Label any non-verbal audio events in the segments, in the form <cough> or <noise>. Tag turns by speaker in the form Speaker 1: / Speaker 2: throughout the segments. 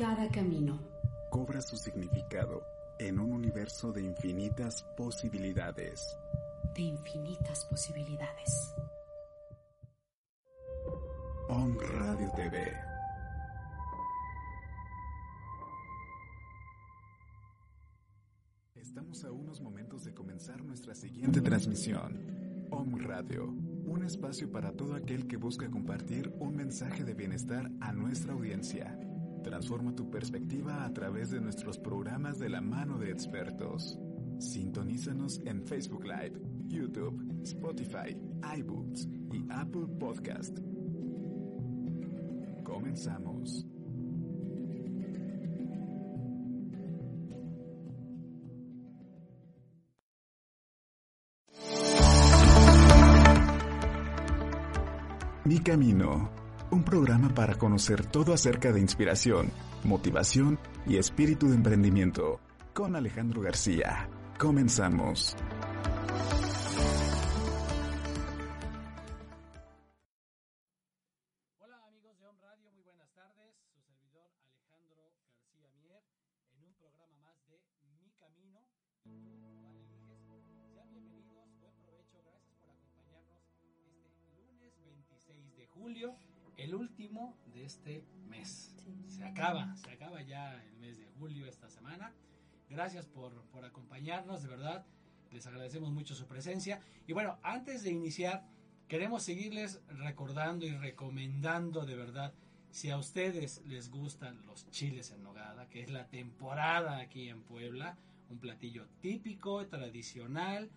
Speaker 1: Cada camino
Speaker 2: cobra su significado en un universo de infinitas posibilidades.
Speaker 1: De infinitas posibilidades.
Speaker 2: On Radio TV. Estamos a unos momentos de comenzar nuestra siguiente transmisión. Om Radio, un espacio para todo aquel que busca compartir un mensaje de bienestar a nuestra audiencia. Transforma tu perspectiva a través de nuestros programas de la mano de expertos. Sintonízanos en Facebook Live, YouTube, Spotify, iBooks y Apple Podcast. Comenzamos. Mi Camino, un programa para conocer todo acerca de inspiración, motivación y espíritu de emprendimiento, con Alejandro García. Comenzamos.
Speaker 3: Este mes. Se acaba, se acaba ya el mes de julio esta semana. Gracias por, por acompañarnos, de verdad. Les agradecemos mucho su presencia. Y bueno, antes de iniciar, queremos seguirles recordando y recomendando de verdad, si a ustedes les gustan los chiles en nogada, que es la temporada aquí en Puebla, un platillo típico, tradicional,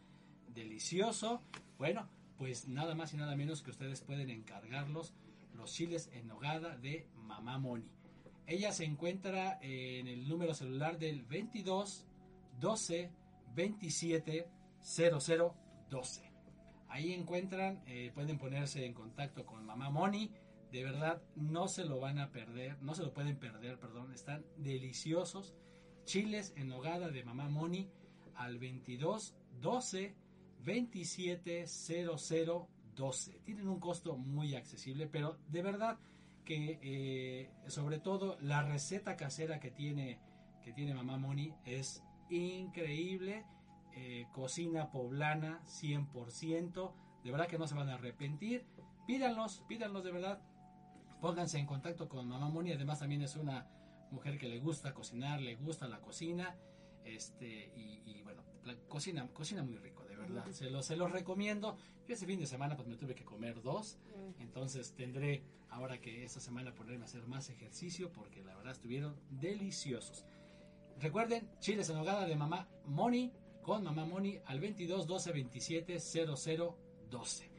Speaker 3: delicioso, bueno, pues nada más y nada menos que ustedes pueden encargarlos los chiles en nogada de Mamá Moni. Ella se encuentra en el número celular del 22 12 27 00 12. Ahí encuentran, eh, pueden ponerse en contacto con Mamá Moni. De verdad, no se lo van a perder, no se lo pueden perder, perdón. Están deliciosos. Chiles en nogada de Mamá Moni al 22 12 27 00 12. Tienen un costo muy accesible, pero de verdad que eh, sobre todo la receta casera que tiene, que tiene Mamá Moni es increíble. Eh, cocina poblana 100%. De verdad que no se van a arrepentir. Pídanlos, pídanlos de verdad. Pónganse en contacto con Mamá Moni. Además también es una mujer que le gusta cocinar, le gusta la cocina. Este, y, y bueno, cocina, cocina muy rico, de verdad. Se los, se los recomiendo. Yo ese fin de semana pues me tuve que comer dos. Entonces tendré ahora que esta semana ponerme a hacer más ejercicio porque la verdad estuvieron deliciosos. Recuerden, chiles en hogada de mamá Moni con mamá Moni al 22 12 27 00 12.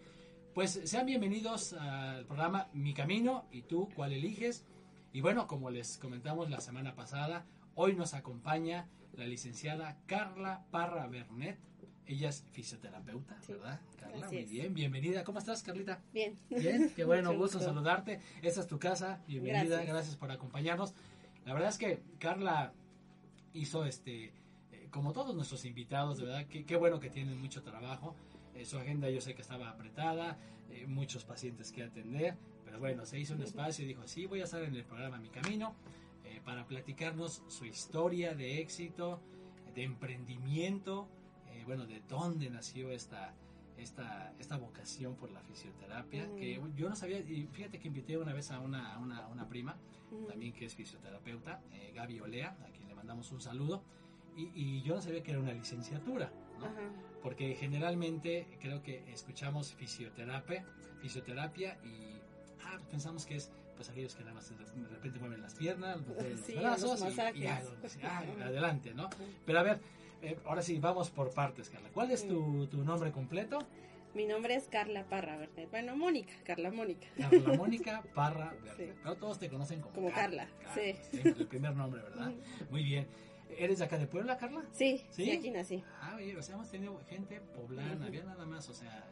Speaker 3: Pues sean bienvenidos al programa Mi Camino y tú cuál eliges. Y bueno, como les comentamos la semana pasada, hoy nos acompaña la licenciada Carla Parra Bernet. Ella es fisioterapeuta,
Speaker 4: Sí,
Speaker 3: ¿verdad? Carla, muy
Speaker 4: es.
Speaker 3: bien, bienvenida. ¿Cómo estás, Carlita?
Speaker 4: Bien.
Speaker 3: Bien, qué <laughs> bueno, gusto
Speaker 4: gusto.
Speaker 3: saludarte. Esta es tu casa, bienvenida, gracias.
Speaker 4: Gracias.
Speaker 3: por acompañarnos. La verdad es que Carla hizo este, eh, como todos nuestros invitados, de verdad, que- qué bueno que tienen mucho trabajo. Eh, su agenda yo sé que estaba apretada, eh, muchos pacientes que atender, pero bueno, se hizo un espacio y dijo, sí, voy a estar en el programa Mi Camino para platicarnos su historia de éxito, de emprendimiento, eh, bueno, de dónde nació esta, esta, esta vocación por la fisioterapia,
Speaker 4: Mm.
Speaker 3: que yo no sabía, y fíjate que invité una vez a una, a una, a una prima, también que es fisioterapeuta, eh, Gaby Olea, a quien le mandamos un saludo, y, y yo no sabía que era una licenciatura, ¿no? Porque generalmente creo que escuchamos fisioterapia, fisioterapia y ah, pensamos que es pues aquellos que nada más de repente mueven las piernas, <laughs> mueven los
Speaker 4: Sí, o los
Speaker 3: brazos y- y, ah, <laughs> adelante, ¿no? Pero a ver, eh, ahora sí, vamos por partes, Carla. ¿Cuál es tu, tu nombre completo?
Speaker 4: Mi nombre es Carla Parra Bernet. Bueno, Mónica, Carla Mónica.
Speaker 3: Carla <laughs> Mónica Parra Verde.
Speaker 4: Sí.
Speaker 3: Pero todos te conocen como,
Speaker 4: Como Carla, sí.
Speaker 3: siempre El primer nombre, ¿verdad? Muy bien. ¿Eres de acá de Puebla, Carla?
Speaker 4: Sí,
Speaker 3: ¿Sí?
Speaker 4: sí, aquí nací.
Speaker 3: Ah, oye, o sea, hemos tenido gente poblana,
Speaker 4: Ujú.
Speaker 3: había nada más, o sea,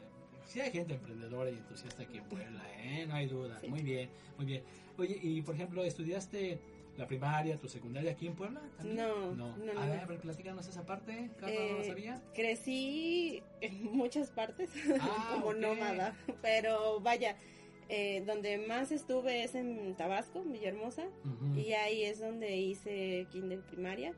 Speaker 3: sí hay gente emprendedora y entusiasta aquí en Puebla, ¿eh? No hay duda.
Speaker 4: Sí.
Speaker 3: Muy bien, muy bien. Oye, y por ejemplo, ¿estudiaste la primaria, tu secundaria aquí en Puebla? también?
Speaker 4: No,
Speaker 3: no.
Speaker 4: no,
Speaker 3: A ver, platícanos esa parte, Carla, ¿no lo
Speaker 4: Eh,
Speaker 3: sabía?
Speaker 4: Crecí en muchas partes
Speaker 3: Ah, <laughs>
Speaker 4: como nómada, pero vaya, Eh, donde más estuve es en Tabasco, Villahermosa, y ahí es donde hice kinder primaria.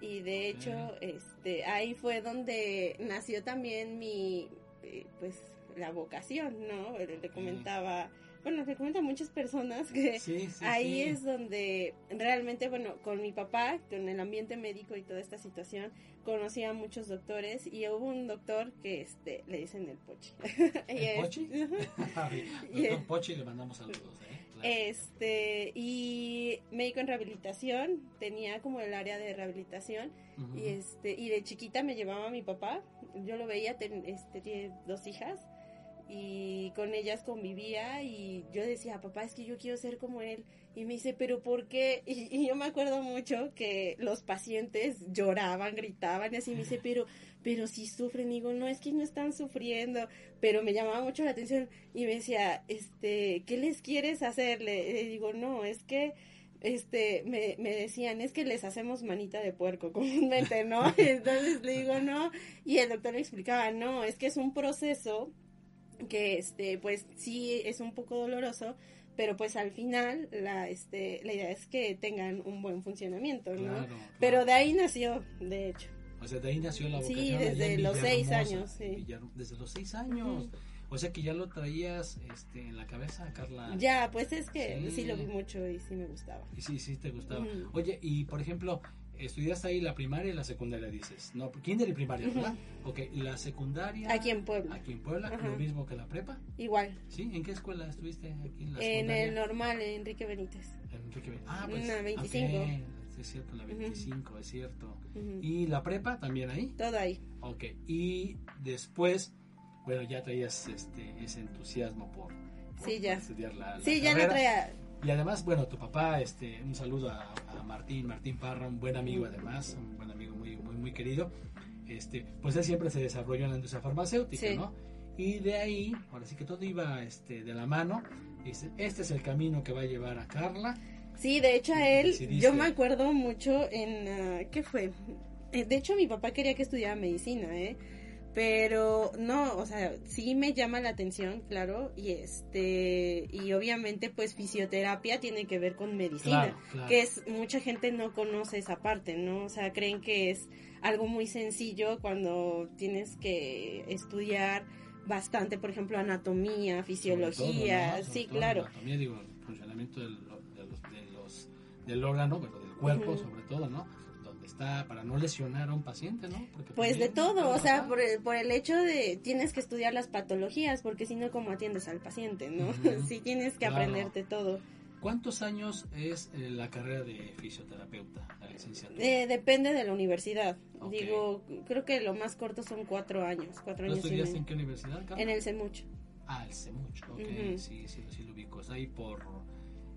Speaker 4: Y de hecho, este, ahí fue donde nació también mi, eh, pues, la vocación, ¿no? Le, comentaba, bueno, le comento a muchas personas que
Speaker 3: Sí, sí,
Speaker 4: ahí
Speaker 3: sí.
Speaker 4: es donde realmente, bueno, con mi papá, con el ambiente médico y toda esta situación, conocí a muchos doctores y hubo un doctor que, este, le dicen el pochi. <laughs>
Speaker 3: ¿El Pochi? <laughs>
Speaker 4: Y
Speaker 3: Pochi, le mandamos saludos, ¿eh? Claro.
Speaker 4: Este, y médico en rehabilitación, tenía como el área de rehabilitación y este y de chiquita me llevaba a mi papá, yo lo veía, ten- este tiene dos hijas y con ellas convivía y yo decía, papá, es que yo quiero ser como él. Y me dice, pero ¿por qué? <laughs> Y, yo me acuerdo mucho que los pacientes lloraban, gritaban y así me dice, pero, pero si sufren, digo, no, es que no están sufriendo, pero me llamaba mucho la atención y me decía, este, ¿qué les quieres hacer? Le, le digo, no, es que este, me, me decían, es que les hacemos manita de puerco <laughs> comúnmente, ¿no? <laughs> Entonces le digo, no, y el doctor me explicaba, no, es que es un proceso que, este, pues sí es un poco doloroso, pero pues al final la, este, la idea es que tengan un buen funcionamiento, ¿no?
Speaker 3: Claro,
Speaker 4: Pero de ahí nació, de hecho.
Speaker 3: O sea, de ahí nació la
Speaker 4: Sí,
Speaker 3: vocación. allá
Speaker 4: desde los seis años, sí.
Speaker 3: Villar- Desde los seis años. O sea que ya lo traías este, en la cabeza, Carla.
Speaker 4: Ya, pues es que
Speaker 3: Sí.
Speaker 4: sí, lo vi mucho y sí me gustaba.
Speaker 3: Y sí, sí te gustaba. Oye, y por ejemplo, estudiaste ahí la primaria y la secundaria, dices. No, kinder y primaria, ¿verdad? Ok, la secundaria.
Speaker 4: Aquí en Puebla,
Speaker 3: Aquí en Puebla,
Speaker 4: Ajá.
Speaker 3: lo mismo que la prepa.
Speaker 4: igual.
Speaker 3: ¿Sí? ¿En qué escuela estuviste aquí en la
Speaker 4: En
Speaker 3: secundaria?
Speaker 4: el normal, Enrique Benítez.
Speaker 3: Enrique Ben- Ah, pues.
Speaker 4: Una 25.
Speaker 3: ok, sí, es cierto, la 25, es cierto. ¿Y la prepa también ahí?
Speaker 4: Todo ahí.
Speaker 3: Ok, y después, bueno, ya traías este, ese entusiasmo por, por-
Speaker 4: Sí, ya.
Speaker 3: estudiar la, la
Speaker 4: Sí, ya no traía.
Speaker 3: Y además, bueno, tu papá, este, un saludo a, a Martín, Martín Parra, un buen amigo además, un buen amigo muy, muy, muy querido. Este, pues él siempre se desarrolló en la industria farmacéutica,
Speaker 4: Sí.
Speaker 3: ¿no? Y de ahí, ahora sí que todo iba este, de la mano. Dice, este es el camino que va a llevar a Carla.
Speaker 4: Sí, de hecho a él,
Speaker 3: Decidiste.
Speaker 4: yo me acuerdo mucho en, ah, ¿qué fue? Eh, De hecho mi papá quería que estudiara medicina, ¿eh? Pero no, o sea, sí me llama la atención, claro, y este, y obviamente pues fisioterapia tiene que ver con medicina,
Speaker 3: Claro, claro.
Speaker 4: que es, mucha gente no conoce esa parte, ¿no? O sea, creen que es algo muy sencillo cuando tienes que estudiar bastante, por ejemplo, anatomía, fisiología,
Speaker 3: todo, ¿no? Sobre
Speaker 4: sí,
Speaker 3: todo
Speaker 4: claro.
Speaker 3: Anatomía, digo, el funcionamiento del, de los, de los- del órgano, bueno, del cuerpo, sobre todo, ¿no? Está para no lesionar a un paciente, ¿no? Porque
Speaker 4: Pues de todo, o sea, por el, por el hecho de tienes que estudiar las patologías, porque si no, ¿cómo atiendes al paciente, no?
Speaker 3: Ujú. <laughs>
Speaker 4: sí tienes que
Speaker 3: Claro.
Speaker 4: aprenderte todo.
Speaker 3: ¿Cuántos años es eh, la carrera de fisioterapeuta, la licenciatura?
Speaker 4: Eh, depende de la universidad. Digo, creo que lo más corto son cuatro años, cuatro
Speaker 3: ¿Tú
Speaker 4: años
Speaker 3: estudiaste en qué universidad, Carla?
Speaker 4: En el CEMUCH.
Speaker 3: Ah, el CEMUCH, ok, sí, sí, sí lo ubico. Está ahí por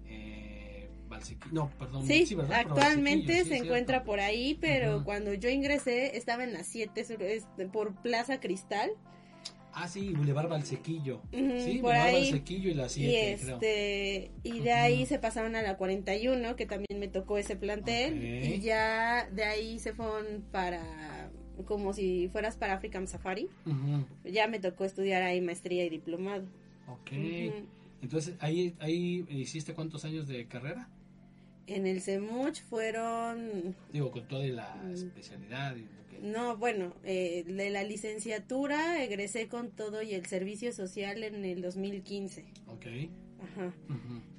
Speaker 3: eh, Valsequillo. No, perdón.
Speaker 4: Sí,
Speaker 3: ¿verdad? Por
Speaker 4: actualmente
Speaker 3: sí,
Speaker 4: se encuentra por ahí, pero
Speaker 3: Ujú.
Speaker 4: cuando yo ingresé estaba en las 7 por Plaza Cristal.
Speaker 3: Ah, sí, Boulevard Valsequillo.
Speaker 4: Ujú,
Speaker 3: sí,
Speaker 4: por
Speaker 3: Boulevard
Speaker 4: ahí.
Speaker 3: Valsequillo y la
Speaker 4: Y
Speaker 3: 7, creo.
Speaker 4: este y de ahí
Speaker 3: Ujú.
Speaker 4: se pasaron a la 41, que también me tocó ese plantel
Speaker 3: Ok.
Speaker 4: y ya de ahí se fueron para como si fueras para African Safari.
Speaker 3: Ujú,
Speaker 4: Ya me tocó estudiar ahí maestría y diplomado.
Speaker 3: Ok. Entonces, ¿ahí, ¿ahí hiciste cuántos años de carrera?
Speaker 4: En el CEMUCH fueron
Speaker 3: Digo, con toda la
Speaker 4: Mm.
Speaker 3: especialidad. y lo que-
Speaker 4: no, bueno, eh, de la licenciatura egresé con todo y el servicio social en el 2015.
Speaker 3: Ok.
Speaker 4: Ajá.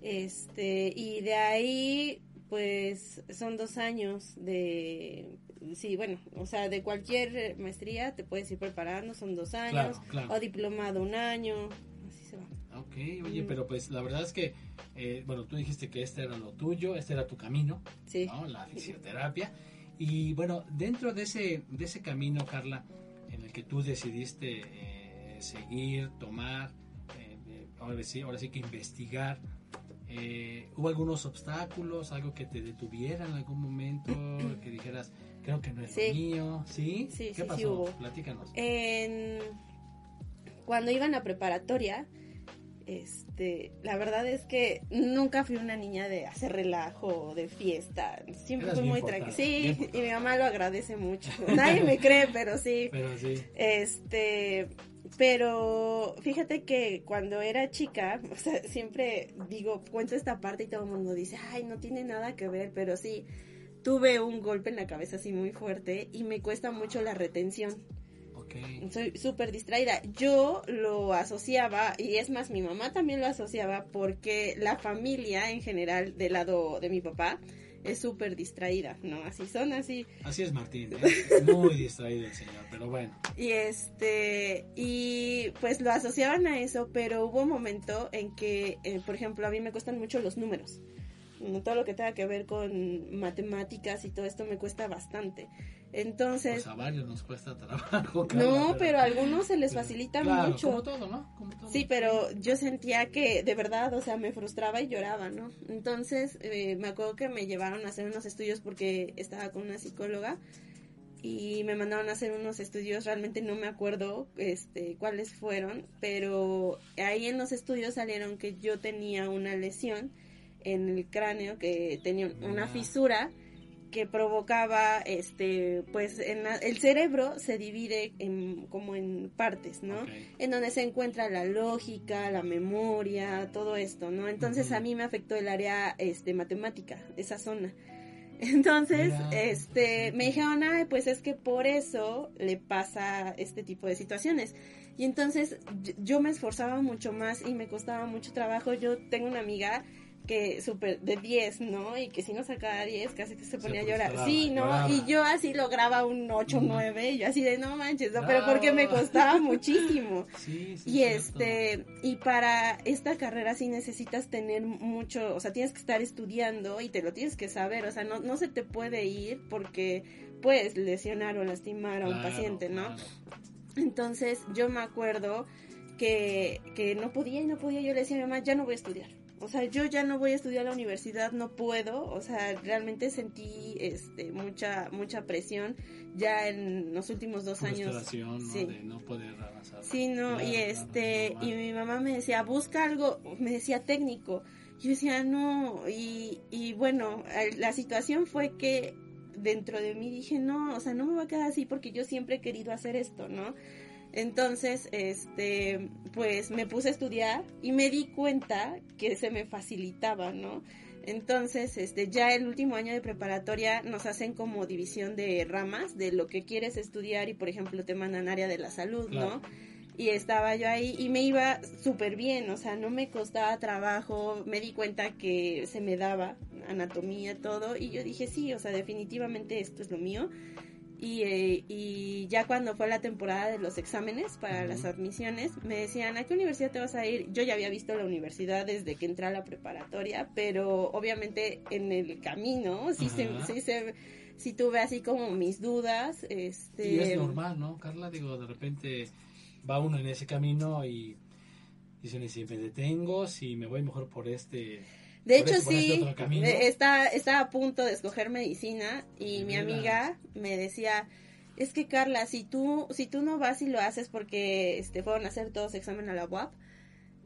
Speaker 4: Este, y de ahí, pues, son dos años de, sí, bueno, o sea, de cualquier maestría te puedes ir preparando, son dos años,
Speaker 3: Claro, claro.
Speaker 4: o diplomado un año.
Speaker 3: Ok, oye,
Speaker 4: Mm.
Speaker 3: pero pues la verdad es que, eh, bueno, tú dijiste que este era lo tuyo, este era tu camino,
Speaker 4: Sí.
Speaker 3: ¿no? La fisioterapia. Y bueno, dentro de ese, de ese camino, Carla, en el que tú decidiste eh, seguir, tomar, eh, ahora, sí, ahora sí que investigar, ¿hubo algunos obstáculos, algo que te detuviera en algún momento, <clears throat> que dijeras, creo que no es
Speaker 4: Sí.
Speaker 3: lo mío? ¿Sí?
Speaker 4: Sí,
Speaker 3: ¿Qué
Speaker 4: sí, sí
Speaker 3: pasó?
Speaker 4: hubo.
Speaker 3: Platícanos.
Speaker 4: En, cuando iba en la preparatoria, este, la verdad es que nunca fui una niña de hacer relajo o de fiesta. Siempre
Speaker 3: Eras
Speaker 4: fui muy tranquila. Sí, y mi mamá lo agradece mucho. <laughs> Nadie me cree, pero sí.
Speaker 3: Pero sí.
Speaker 4: Este, pero fíjate que cuando era chica, <laughs> o sea, siempre digo, cuento esta parte y todo el mundo dice, ay, no tiene nada que ver, pero sí, tuve un golpe en la cabeza así muy fuerte y me cuesta mucho la retención. Soy súper distraída. Yo lo asociaba, y es más, mi mamá también lo asociaba porque la familia en general del lado de mi papá es súper distraída, ¿no? Así son, así.
Speaker 3: Así es Martín, ¿eh? muy distraído el señor, pero bueno.
Speaker 4: Y este, y pues lo asociaban a eso, pero hubo un momento en que, eh, por ejemplo, a mí me cuestan mucho los números. Todo lo que tenga que ver con matemáticas y todo esto me cuesta bastante. Entonces,
Speaker 3: Pues a varios nos cuesta trabajo. Carla,
Speaker 4: no, pero a algunos se les facilita
Speaker 3: claro,
Speaker 4: mucho.
Speaker 3: Como todo, ¿no? Como todo.
Speaker 4: Sí, pero yo sentía que de verdad, o sea, me frustraba y lloraba, ¿no? Entonces, eh, me acuerdo que me llevaron a hacer unos estudios porque estaba con una psicóloga y me mandaron a hacer unos estudios, realmente no me acuerdo este, cuáles fueron, pero ahí en los estudios salieron que yo tenía una lesión en el cráneo, que tenía una
Speaker 3: Ah.
Speaker 4: fisura que provocaba este pues en la- el cerebro se divide en como en partes no
Speaker 3: Ok.
Speaker 4: en donde se encuentra la lógica, la memoria, todo esto, ¿no? Entonces
Speaker 3: Ujú.
Speaker 4: a mí me afectó el área este matemática, esa zona. <laughs> Entonces,
Speaker 3: Mira,
Speaker 4: este, me dijeron, ay, pues es que por eso le pasa este tipo de situaciones. Y entonces yo me esforzaba mucho más y me costaba mucho trabajo. Yo tengo una amiga que súper de 10, ¿no? Y que si no sacaba 10 casi que se
Speaker 3: Se
Speaker 4: ponía a llorar.
Speaker 3: frustraba,
Speaker 4: Sí, ¿no?
Speaker 3: lloraba.
Speaker 4: Y yo así lograba un 8,
Speaker 3: Ujú.
Speaker 4: 9 y yo así de no manches, ¿no? Pero porque me costaba <laughs> muchísimo.
Speaker 3: Sí, sí,
Speaker 4: Y
Speaker 3: es
Speaker 4: este, y para esta carrera sí necesitas tener mucho, o sea, tienes que estar estudiando y te lo tienes que saber, o sea, no, no se te puede ir porque puedes lesionar o lastimar a un
Speaker 3: Claro,
Speaker 4: paciente, ¿no?
Speaker 3: claro.
Speaker 4: Entonces yo me acuerdo que, que no podía y no podía, yo le decía a mi mamá, ya no voy a estudiar. O sea, yo ya no voy a estudiar a la universidad, no puedo. O sea, realmente sentí este mucha mucha presión ya en los últimos dos años.
Speaker 3: ¿no?
Speaker 4: Sí.
Speaker 3: De no poder avanzar.
Speaker 4: Sí, no, y este, y mi mamá me decía, busca algo, me decía técnico. Yo decía, no, y, y bueno, la situación fue que dentro de mí dije, no, o sea, no me va a quedar así porque yo siempre he querido hacer esto, ¿no? Entonces, este, pues me puse a estudiar y me di cuenta que se me facilitaba, ¿no? Entonces, este, ya el último año de preparatoria nos hacen como división de ramas de lo que quieres estudiar y, por ejemplo, te mandan área de la salud,
Speaker 3: Claro.
Speaker 4: ¿no? Y estaba yo ahí y me iba súper bien, o sea, no me costaba trabajo, me di cuenta que se me daba anatomía, todo, y yo dije, sí, o sea, definitivamente esto es lo mío. Y, eh, y ya cuando fue la temporada de los exámenes para las admisiones, me decían, ¿a qué universidad te vas a ir? Yo ya había visto la universidad desde que entré a la preparatoria, pero obviamente en el camino sí, se, sí, se, sí tuve así como mis dudas. Este,
Speaker 3: Y es normal, ¿no, Carla? Digo, de repente va uno en ese camino y dice, "Ni si me detengo, si me voy mejor por este...
Speaker 4: De hecho, sí,
Speaker 3: otro camino".
Speaker 4: eh, está, está a punto de escoger medicina y mi amiga me decía, es que Carla, si tú, si tú no vas y lo haces porque este, fueron a hacer todos examen a la UAP,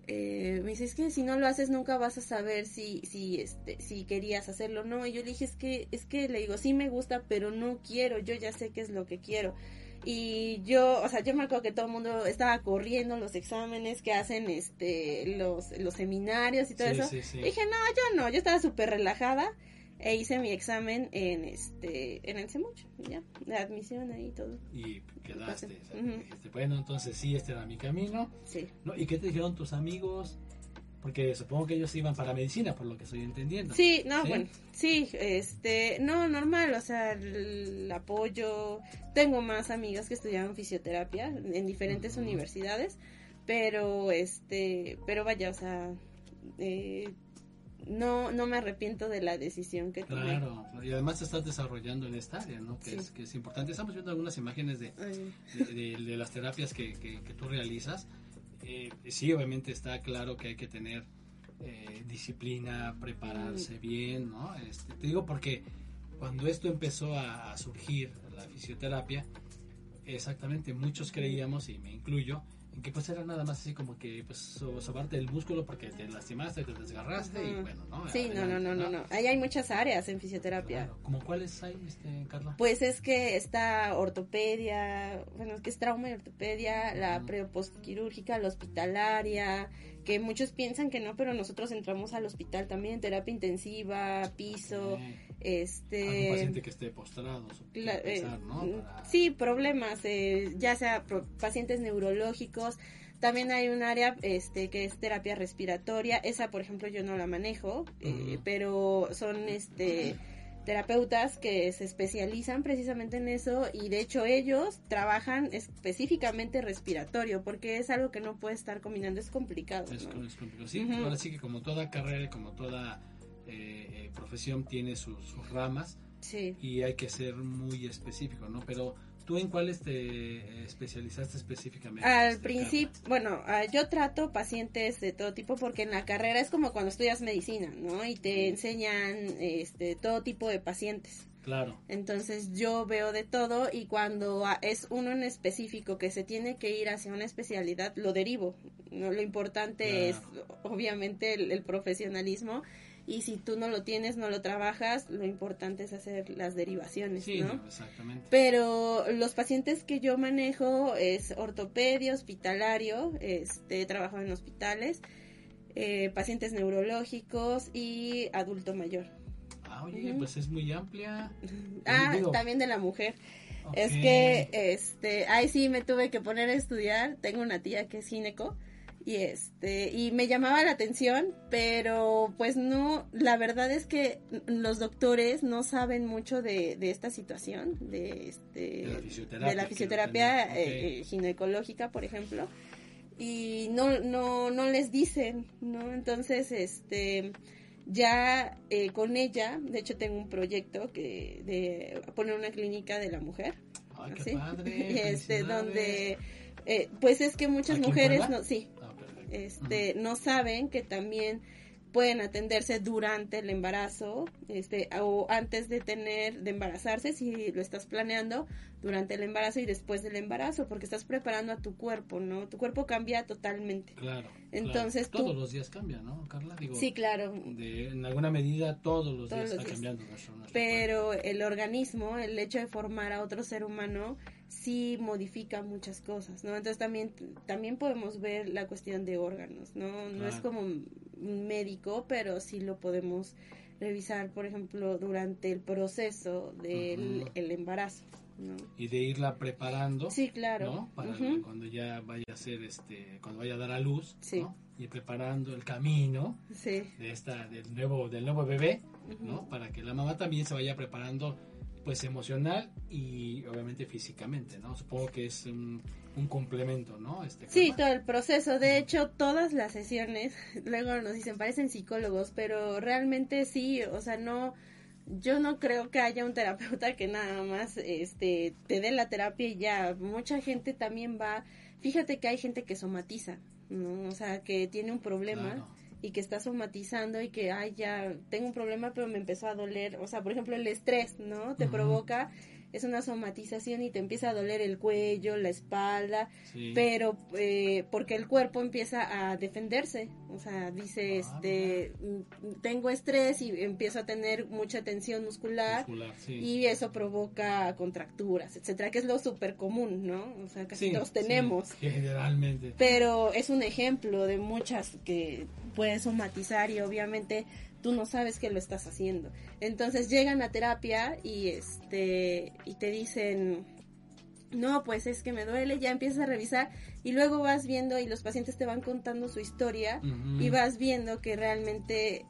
Speaker 4: eh, me dice, es que si no lo haces nunca vas a saber si, si, este, si querías hacerlo o no. Y yo le dije, es que, es que le digo, sí me gusta, pero no quiero, yo ya sé qué es lo que quiero. Y yo, o sea, yo me acuerdo que todo el mundo estaba corriendo los exámenes que hacen este los, los seminarios y todo
Speaker 3: Sí,
Speaker 4: eso.
Speaker 3: sí, sí.
Speaker 4: Dije, no, yo no, yo estaba súper relajada e hice mi examen en este en el CEMUCH, ya, de admisión ahí y todo.
Speaker 3: Y quedaste. o sea,
Speaker 4: Ujú.
Speaker 3: dijiste, bueno, entonces sí, este era mi camino.
Speaker 4: Sí.
Speaker 3: ¿no? ¿Y qué te dijeron tus amigos? Porque supongo que ellos iban para medicina, por lo que estoy entendiendo.
Speaker 4: Sí, no,
Speaker 3: ¿Sí?
Speaker 4: bueno, sí, este, no, normal, o sea, el, apoyo. Tengo más amigas que estudiaron fisioterapia en diferentes universidades, pero, este, pero vaya, o sea, eh, no, no me arrepiento de la decisión que tomé.
Speaker 3: Claro, y además te estás desarrollando en esta área, ¿no? Que,
Speaker 4: Sí.
Speaker 3: es, que es importante. Estamos viendo algunas imágenes de,
Speaker 4: Ay,
Speaker 3: de, de- de las terapias que, que- que tú realizas. Eh, sí, obviamente está claro que hay que tener eh, disciplina, prepararse
Speaker 4: Mm.
Speaker 3: bien, ¿no? Este, te digo porque cuando esto empezó a, a surgir, la fisioterapia, exactamente, muchos creíamos, y me incluyo, que pues era nada más así como que pues so- sobarte el músculo porque te lastimaste, te desgarraste y bueno, ¿no?
Speaker 4: Sí, no, no, no, no, no. Ahí hay muchas áreas en fisioterapia.
Speaker 3: Claro. ¿Como cuáles hay, este, Carla?
Speaker 4: Pues es que está ortopedia, bueno, es que es trauma y ortopedia, la
Speaker 3: Ujú.
Speaker 4: pre postquirúrgica, la hospitalaria, que muchos piensan que no, pero nosotros entramos al hospital también, terapia intensiva, piso, este...
Speaker 3: paciente que esté postrado,
Speaker 4: Cla- eh,
Speaker 3: ¿no?
Speaker 4: mm,
Speaker 3: Para-
Speaker 4: Sí, problemas, eh, ya sea pro- pacientes neurológicos. También hay un área este, que es terapia respiratoria. Esa, por ejemplo, yo no la manejo, eh, pero son este terapeutas que se especializan precisamente en eso y de hecho ellos trabajan específicamente respiratorio porque es algo que no puede estar combinando, es complicado.
Speaker 3: Es,
Speaker 4: ¿no?
Speaker 3: es complicado. Sí,
Speaker 4: Ujú.
Speaker 3: ahora sí que como toda carrera y como toda eh, eh, profesión tiene sus, sus ramas
Speaker 4: Sí.
Speaker 3: y hay que ser muy específico, ¿no? Pero tú en cuáles te eh, especializaste específicamente?
Speaker 4: Al
Speaker 3: este,
Speaker 4: principio, bueno, ah, yo trato pacientes de todo tipo porque en la carrera es como cuando estudias medicina, ¿no? Y te enseñan este todo tipo de pacientes.
Speaker 3: Claro.
Speaker 4: Entonces yo veo de todo y cuando ah, es uno en específico que se tiene que ir hacia una especialidad, lo derivo. ¿no? Lo importante es obviamente el, el profesionalismo y si tú no lo tienes, no lo trabajas, lo importante es hacer las derivaciones,
Speaker 3: Sí,
Speaker 4: ¿no?
Speaker 3: exactamente.
Speaker 4: Pero los pacientes que yo manejo es ortopedia, hospitalario, este, trabajo en hospitales, eh, pacientes neurológicos y adulto mayor.
Speaker 3: Ah, oye, pues es muy amplia. <laughs>
Speaker 4: Ah,
Speaker 3: Digo,
Speaker 4: también de la mujer. Es que, este, ahí sí me tuve que poner a estudiar. Tengo una tía que es gineco y este, y me llamaba la atención, pero pues no, la verdad es que los doctores no saben mucho de, de esta situación, de este,
Speaker 3: De la fisioterapia,
Speaker 4: de la
Speaker 3: quiero
Speaker 4: fisioterapia
Speaker 3: entender.
Speaker 4: eh, eh, ginecológica, por ejemplo, y no, no, no les dicen, ¿no? Entonces, este, ya eh, con ella, de hecho tengo un proyecto que de poner una clínica de la mujer,
Speaker 3: Ay, qué
Speaker 4: ¿sí?
Speaker 3: padre. <laughs>
Speaker 4: Este, donde, eh, pues es que muchas
Speaker 3: ¿Aquí en
Speaker 4: mujeres, no, sí, Este, no saben que también pueden atenderse durante el embarazo, este, o antes de tener, de embarazarse, si lo estás planeando, durante el embarazo y después del embarazo, porque estás preparando a tu cuerpo, ¿no? Tu cuerpo cambia totalmente.
Speaker 3: Claro.
Speaker 4: Entonces
Speaker 3: claro.
Speaker 4: tú-
Speaker 3: Todos los días cambia, ¿no, Carla? Digo,
Speaker 4: Sí, claro.
Speaker 3: de, en alguna medida todos los
Speaker 4: Todos
Speaker 3: días
Speaker 4: los
Speaker 3: está
Speaker 4: días.
Speaker 3: cambiando nuestro, nuestro
Speaker 4: Pero el organismo, el hecho de formar a otro ser humano, sí modifica muchas cosas, ¿no? Entonces también, también podemos ver la cuestión de órganos, ¿no? No es como un médico, pero sí lo podemos revisar, por ejemplo, durante el proceso del el embarazo, ¿no?
Speaker 3: y de irla preparando
Speaker 4: Sí, claro.
Speaker 3: ¿no? para cuando ya vaya a ser este cuando vaya a dar a luz
Speaker 4: Sí.
Speaker 3: ¿no? y preparando el camino
Speaker 4: Sí.
Speaker 3: de esta del nuevo del nuevo bebé no para que la mamá también se vaya preparando pues emocional y obviamente físicamente no supongo que es un, un complemento no este
Speaker 4: Sí, todo el proceso. De hecho, todas las sesiones, luego nos dicen, parecen psicólogos, pero realmente sí, o sea, no, yo no creo que haya un terapeuta que nada más, este, te dé la terapia y ya. Mucha gente también va, fíjate que hay gente que somatiza, ¿no? O sea, que tiene un problema.
Speaker 3: Claro.
Speaker 4: Y que está somatizando y que, ay, ya tengo un problema, pero me empezó a doler. O sea, por ejemplo, el estrés, ¿no? Te provoca, es una somatización y te empieza a doler el cuello, la espalda,
Speaker 3: Sí.
Speaker 4: pero eh, porque el cuerpo empieza a defenderse, o sea, dice,
Speaker 3: Ah,
Speaker 4: este, tengo estrés y empiezo a tener mucha tensión muscular
Speaker 3: Muscular, sí.
Speaker 4: y eso provoca contracturas, etcétera, que es lo súper común, ¿no? O sea, casi
Speaker 3: Sí,
Speaker 4: todos tenemos.
Speaker 3: generalmente
Speaker 4: Pero es un ejemplo de muchas que puedes somatizar y obviamente tú no sabes que lo estás haciendo. Entonces llegan a terapia y este y te dicen no, pues es que me duele, ya empiezas a revisar y luego vas viendo y los pacientes te van contando su historia y vas viendo que realmente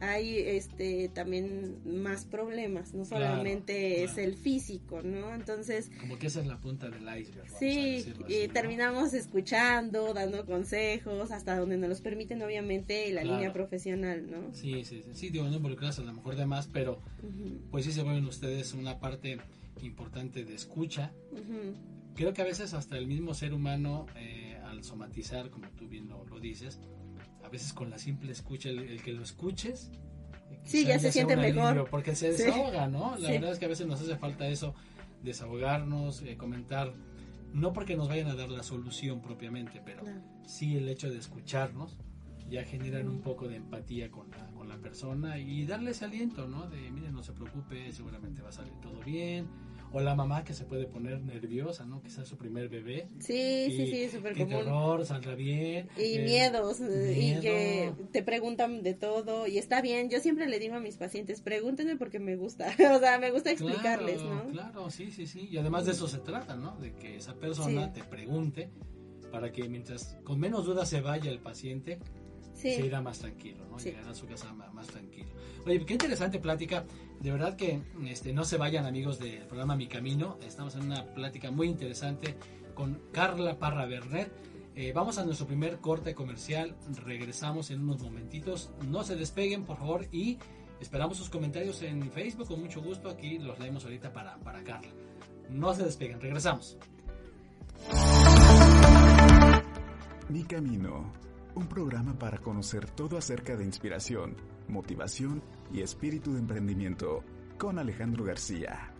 Speaker 4: hay este también más problemas, no
Speaker 3: Claro,
Speaker 4: solamente es
Speaker 3: claro.
Speaker 4: el físico, ¿no? Entonces,
Speaker 3: como que esa es la punta del iceberg vamos a
Speaker 4: Sí, y terminamos escuchando, dando consejos, hasta donde nos los permiten, obviamente, la
Speaker 3: Claro.
Speaker 4: línea profesional, ¿no?
Speaker 3: Sí, sí, sí, sí, digo, no involucradas a lo mejor de más, pero pues sí se vuelven ustedes una parte importante de escucha. Creo que a veces hasta el mismo ser humano, eh, al somatizar, como tú bien lo, lo dices, a veces con la simple escucha, el, el que lo escuches, eh,
Speaker 4: Sí, ya se siente mejor.
Speaker 3: Porque se
Speaker 4: Sí.
Speaker 3: desahoga, ¿no? La
Speaker 4: Sí.
Speaker 3: verdad es que a veces nos hace falta eso, desahogarnos, eh, comentar no porque nos vayan a dar la solución propiamente, pero
Speaker 4: Claro.
Speaker 3: sí el hecho de escucharnos ya generan un poco de empatía con la, con la persona y darle ese aliento, ¿no? De, mire, no se preocupe, seguramente va a salir todo bien. O la mamá que se puede poner nerviosa, ¿no? Que sea su primer bebé.
Speaker 4: Sí, sí,
Speaker 3: Y
Speaker 4: sí, súper
Speaker 3: qué
Speaker 4: común.
Speaker 3: terror, saldrá bien.
Speaker 4: Y
Speaker 3: Eh,
Speaker 4: miedos, eh, y que te preguntan de todo, y está bien, yo siempre le digo a mis pacientes, pregúntenme porque me gusta, <laughs> o sea, me gusta explicarles,
Speaker 3: claro,
Speaker 4: ¿no?
Speaker 3: Claro, sí, sí, sí. Y además de eso se trata, ¿no? De que esa persona
Speaker 4: Sí.
Speaker 3: te pregunte para que mientras con menos dudas se vaya el paciente,
Speaker 4: Sí,
Speaker 3: se irá más tranquilo, ¿no?
Speaker 4: Sí.
Speaker 3: Llegará a su casa más, tranquilo. Oye, qué interesante plática. De verdad que este, no se vayan amigos del programa Mi Camino. Estamos en una plática muy interesante con Carla Parra Bernet. Eh, vamos a nuestro primer corte comercial. Regresamos en unos momentitos. No se despeguen, por favor, y esperamos sus comentarios en Facebook con mucho gusto. Aquí los leemos ahorita para, para Carla. No se despeguen, regresamos.
Speaker 2: Mi Camino, un programa para conocer todo acerca de inspiración, motivación y espíritu de emprendimiento, con Alejandro García.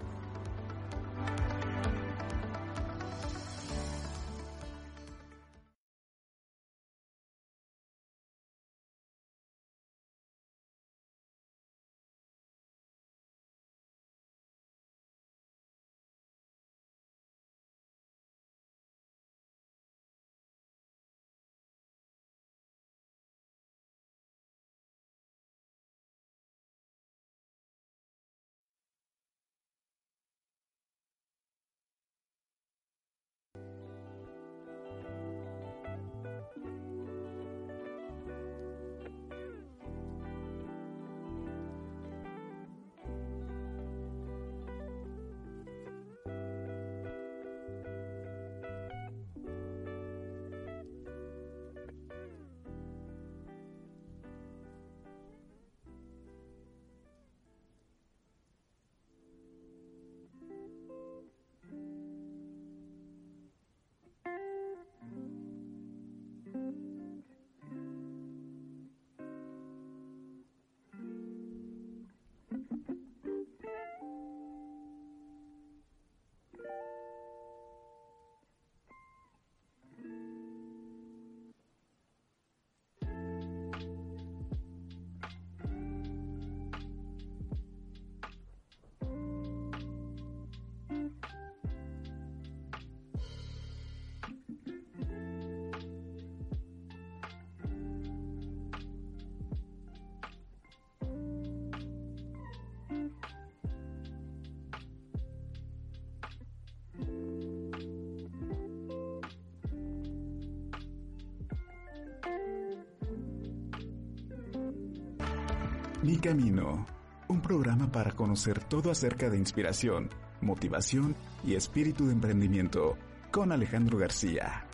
Speaker 2: Mi Camino, un programa para conocer todo acerca de inspiración, motivación y espíritu de emprendimiento, con Alejandro García.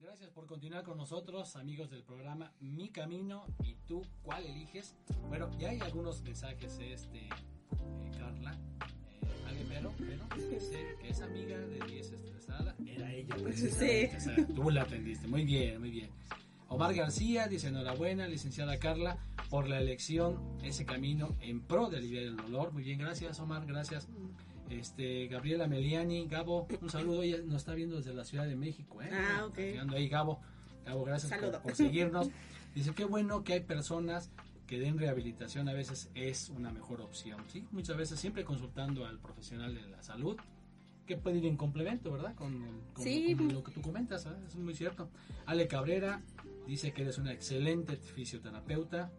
Speaker 3: Gracias por continuar con nosotros, amigos del programa Mi Camino y tú, ¿cuál eliges? Bueno, ya hay algunos mensajes, este, Carla, que es amiga de 10 estresada, era ella precisamente,
Speaker 4: Sí.
Speaker 3: o sea, tú la atendiste, muy bien, muy bien. Omar García dice enhorabuena, licenciada Carla, por la elección, ese camino en pro de aliviar el dolor. Muy bien, gracias Omar, gracias. Este, Gabriela Meliani, Gabo, un saludo, ella nos está viendo desde la Ciudad de México, ¿eh?
Speaker 4: Ah, ok.
Speaker 3: Ahí, Gabo. Gabo, gracias por, por seguirnos. Dice, qué bueno que hay personas que den rehabilitación, a veces es una mejor opción, ¿sí? Muchas veces siempre consultando al profesional de la salud, que puede ir en complemento, ¿verdad? Con,
Speaker 4: Sí.
Speaker 3: con lo que tú comentas, ¿eh? es muy cierto. Ale Cabrera dice que eres una excelente fisioterapeuta.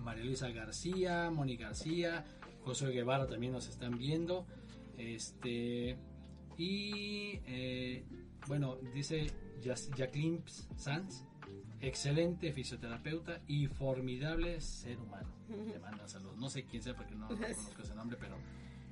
Speaker 3: María Luisa García, Moni García, José Guevara también nos están viendo. Este y eh, bueno, dice Jacqueline Sanz, excelente fisioterapeuta y formidable ser humano. Te mandan saludos. No sé quién sea porque no, <laughs> no conozco ese nombre, pero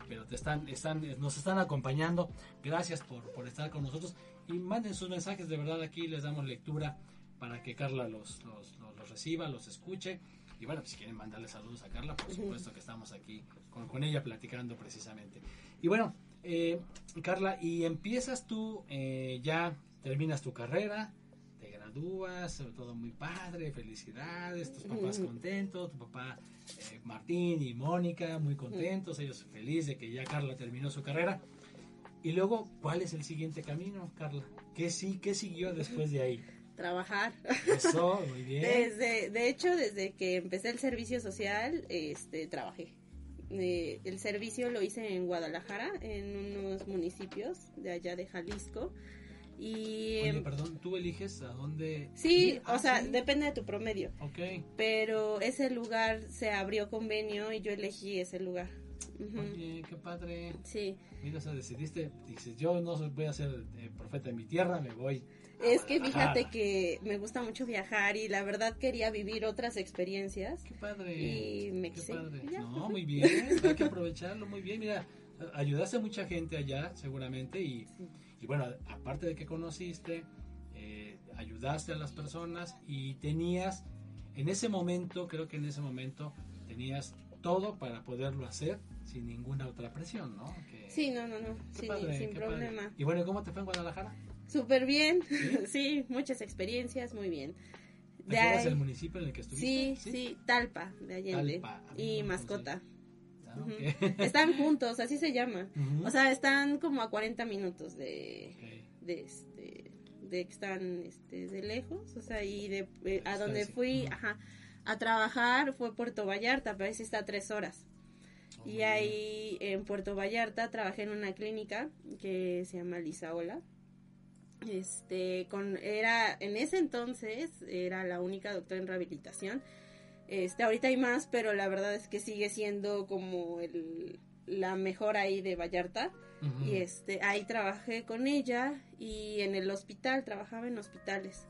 Speaker 3: pero te están, están, nos están acompañando. Gracias por, por estar con nosotros. Y manden sus mensajes, de verdad aquí les damos lectura para que Carla los, los, los- los reciba, los escuche. Y bueno, pues, si quieren mandarle saludos a Carla, por supuesto que estamos aquí con, con ella platicando precisamente. Y bueno, eh, Carla, y empiezas tú, eh, ya terminas tu carrera, te gradúas, sobre todo muy padre, felicidades, tus papás contentos, tu papá eh, Martín y Mónica muy contentos, ellos felices de que ya Carla terminó su carrera. Y luego, ¿cuál es el siguiente camino, Carla? ¿Qué sí, qué siguió después de ahí? <laughs>
Speaker 4: Trabajar.
Speaker 3: Eso, muy <laughs> bien.
Speaker 4: Desde, de hecho, desde que empecé el servicio social, este, trabajé. Eh, el servicio lo hice en Guadalajara, en unos municipios de allá de Jalisco. Y
Speaker 3: Oye, perdón, ¿tú eliges a dónde
Speaker 4: sí,
Speaker 3: ir? Ah,
Speaker 4: o sea,
Speaker 3: sí.
Speaker 4: depende de tu promedio.
Speaker 3: Ok.
Speaker 4: Pero ese lugar se abrió convenio y yo elegí ese lugar. Ujú.
Speaker 3: Oye, qué padre.
Speaker 4: Sí,
Speaker 3: Mira, o sea, decidiste, dices, yo no voy a ser eh, profeta en mi tierra, me voy.
Speaker 4: es que fíjate que me gusta mucho viajar y la verdad quería vivir otras experiencias.
Speaker 3: Qué padre.
Speaker 4: Y me
Speaker 3: Qué padre. No, muy bien, hay que aprovecharlo muy bien. Mira, ayudaste a mucha gente allá, seguramente, y, y bueno, aparte de que conociste, eh, ayudaste a las personas y tenías, en ese momento, creo que en ese momento, tenías todo para poderlo hacer sin ninguna otra presión, ¿no? Que-
Speaker 4: Sí, no, no, no, sí,
Speaker 3: padre,
Speaker 4: sin
Speaker 3: padre.
Speaker 4: problema.
Speaker 3: Y bueno, ¿cómo te fue en Guadalajara?
Speaker 4: Súper bien,
Speaker 3: ¿Sí? <laughs>
Speaker 4: sí, muchas experiencias, muy bien.
Speaker 3: ¿Te
Speaker 4: De ahí-
Speaker 3: el municipio en el que estuviste?
Speaker 4: sí, sí, Talpa, de Allende.
Speaker 3: Talpa.
Speaker 4: Y mascota. <laughs> Están juntos, así se llama. O sea, están como a 40 minutos de, de este, de que están este, de lejos, o sea, y de eh, a donde fui, ajá, a trabajar fue Puerto Vallarta, pero ahí sí está a tres horas.
Speaker 3: Oh,
Speaker 4: Y ahí en Puerto Vallarta trabajé en una clínica que se llama Lisaola. Este, con, era, en ese entonces era la única doctora en rehabilitación. Este, ahorita hay más, pero la verdad es que sigue siendo como el, la mejor ahí de Vallarta. Y este, ahí trabajé con ella y en el hospital, trabajaba en hospitales.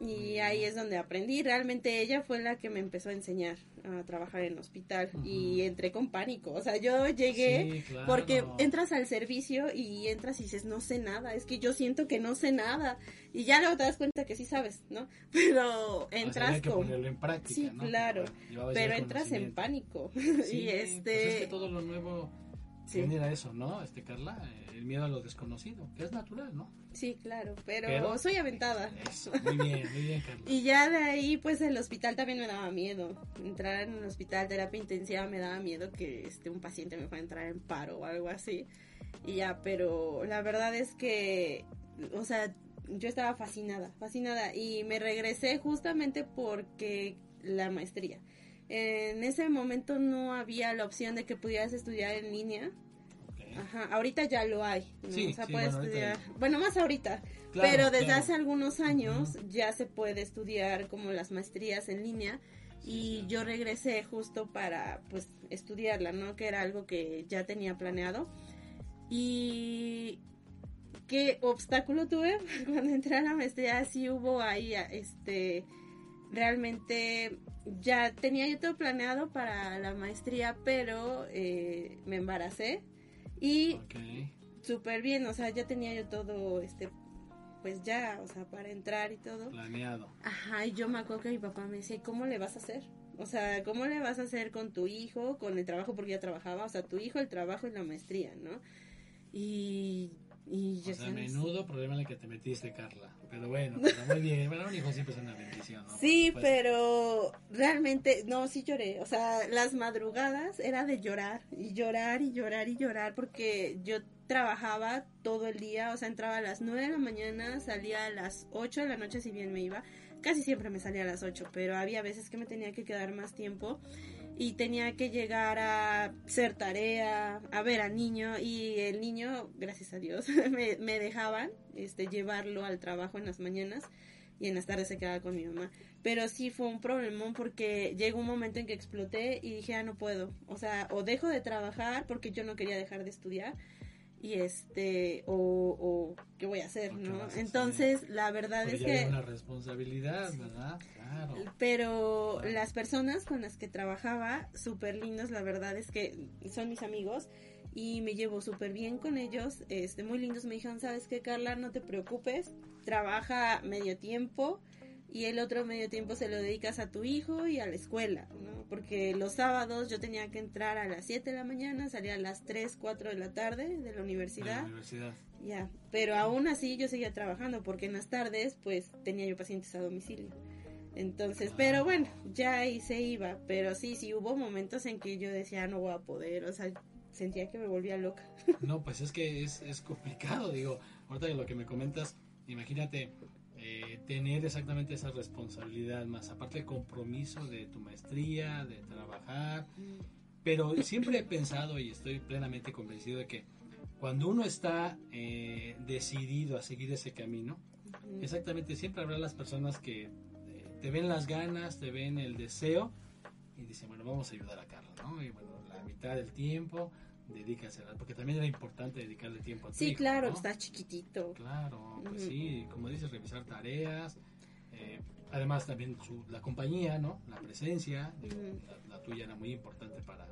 Speaker 4: Y ahí es donde aprendí. Realmente ella fue la que me empezó a enseñar a trabajar en hospital. Y entré con pánico. O sea, yo llegué
Speaker 3: Sí, claro.
Speaker 4: porque entras al servicio y entras y dices, no sé nada. Es que yo siento que no sé nada. Y ya luego te das cuenta que sí sabes, ¿no? <laughs> Pero
Speaker 3: O sea,
Speaker 4: entras
Speaker 3: que
Speaker 4: con...
Speaker 3: ponerlo en práctica,
Speaker 4: Sí,
Speaker 3: ¿no?
Speaker 4: claro, Pero entras en pánico. <laughs>
Speaker 3: Sí,
Speaker 4: y
Speaker 3: pues
Speaker 4: este...
Speaker 3: es que todo lo nuevo
Speaker 4: sí.
Speaker 3: genera eso, ¿no? Este, Carla, eh, el miedo a lo desconocido, que es natural, ¿no?
Speaker 4: Sí, claro, pero,
Speaker 3: Pero-
Speaker 4: soy aventada.
Speaker 3: Eso, muy bien, muy bien, Carla. <laughs>
Speaker 4: Y ya de ahí, pues el hospital también me daba miedo. Entrar en un hospital, terapia intensiva, me daba miedo que este, un paciente me fuera a entrar en paro o algo así. Y ya, pero la verdad es que, o sea, yo estaba fascinada, fascinada. Y me regresé justamente porque la maestría. En ese momento no había la opción de que pudieras estudiar en línea. Ajá, ahorita ya lo hay. ¿no?
Speaker 3: Sí,
Speaker 4: o sea,
Speaker 3: sí,
Speaker 4: puedes
Speaker 3: bueno, ahorita
Speaker 4: estudiar. Bueno, más ahorita.
Speaker 3: Claro,
Speaker 4: pero desde
Speaker 3: claro.
Speaker 4: hace algunos años ya se puede estudiar como las maestrías en línea. Y yo regresé justo para pues estudiarla, ¿no? Que era algo que ya tenía planeado. Y qué obstáculo tuve <laughs> cuando entré a la maestría, sí hubo ahí este realmente ya tenía yo todo planeado para la maestría, pero eh, me embaracé y
Speaker 3: Ok.
Speaker 4: súper bien, o sea, ya tenía yo todo, este, pues ya, o sea, para entrar y todo.
Speaker 3: Planeado.
Speaker 4: Ajá, y yo me acuerdo que mi papá me decía, ¿cómo le vas a hacer? O sea, ¿cómo le vas a hacer con tu hijo, con el trabajo, porque ya trabajaba, o sea, tu hijo, el trabajo y la maestría, ¿no? Y, y yo
Speaker 3: O sea, menudo problema en el que te metiste, Carla. Pero bueno, pero muy bien. Bueno, un hijo siempre es una bendición, ¿no?
Speaker 4: Sí, pero realmente, no, sí lloré. O sea, las madrugadas era de llorar y llorar y llorar y llorar porque yo trabajaba todo el día, o sea, entraba a las 9 de la mañana, salía a las 8 de la noche si bien me iba. Casi siempre me salía a las 8, pero había veces que me tenía que quedar más tiempo y tenía que llegar a hacer tarea, a ver al niño y el niño, gracias a Dios, <laughs> me, dejaban este, llevarlo al trabajo en las mañanas y en las tardes se quedaba con mi mamá. Pero sí fue un problemón porque llegó un momento en que exploté y dije, ah, no puedo. O sea, o dejo de trabajar porque yo no quería dejar de estudiar y este, o, o ¿qué voy a hacer,
Speaker 3: ¿O qué
Speaker 4: no?
Speaker 3: hacer?
Speaker 4: Entonces, la verdad
Speaker 3: Porque
Speaker 4: es
Speaker 3: ya
Speaker 4: que...
Speaker 3: hay una responsabilidad, ¿verdad? Claro.
Speaker 4: Pero las personas con las que trabajaba, súper lindos, la verdad es que son mis amigos y me llevo súper bien con ellos, este, muy lindos. Me dijeron, ¿sabes qué, Carla? No te preocupes, trabaja medio tiempo y el otro medio tiempo se lo dedicas a tu hijo y a la escuela, ¿no? Porque los sábados yo tenía que entrar a las 7 de la mañana, salía a las 3, 4 de la tarde de la universidad.
Speaker 3: La universidad.
Speaker 4: Ya, pero aún así yo seguía trabajando porque en las tardes pues tenía yo pacientes a domicilio. Entonces, pero bueno, ya ahí se iba, pero sí, sí hubo momentos en que yo decía no voy a poder, o sea, sentía que me volvía loca.
Speaker 3: No, pues es que es, es complicado, digo, ahorita lo que me comentas, imagínate eh, tener exactamente esa responsabilidad más, aparte el compromiso de tu maestría, de trabajar, pero siempre he pensado y estoy plenamente convencido de que cuando uno está eh, decidido a seguir ese camino, exactamente siempre habrá las personas que eh, te ven las ganas, te ven el deseo y dicen, bueno, vamos a ayudar a Carla, ¿no? Y bueno, la mitad del tiempo dedícasela, porque también era importante dedicarle tiempo a tu
Speaker 4: Sí,
Speaker 3: hijo,
Speaker 4: claro,
Speaker 3: ¿no?
Speaker 4: está chiquitito.
Speaker 3: Claro, pues sí, como dices, revisar tareas. eh, además también su- la compañía, ¿no? La presencia, digo, la, la tuya era muy importante para,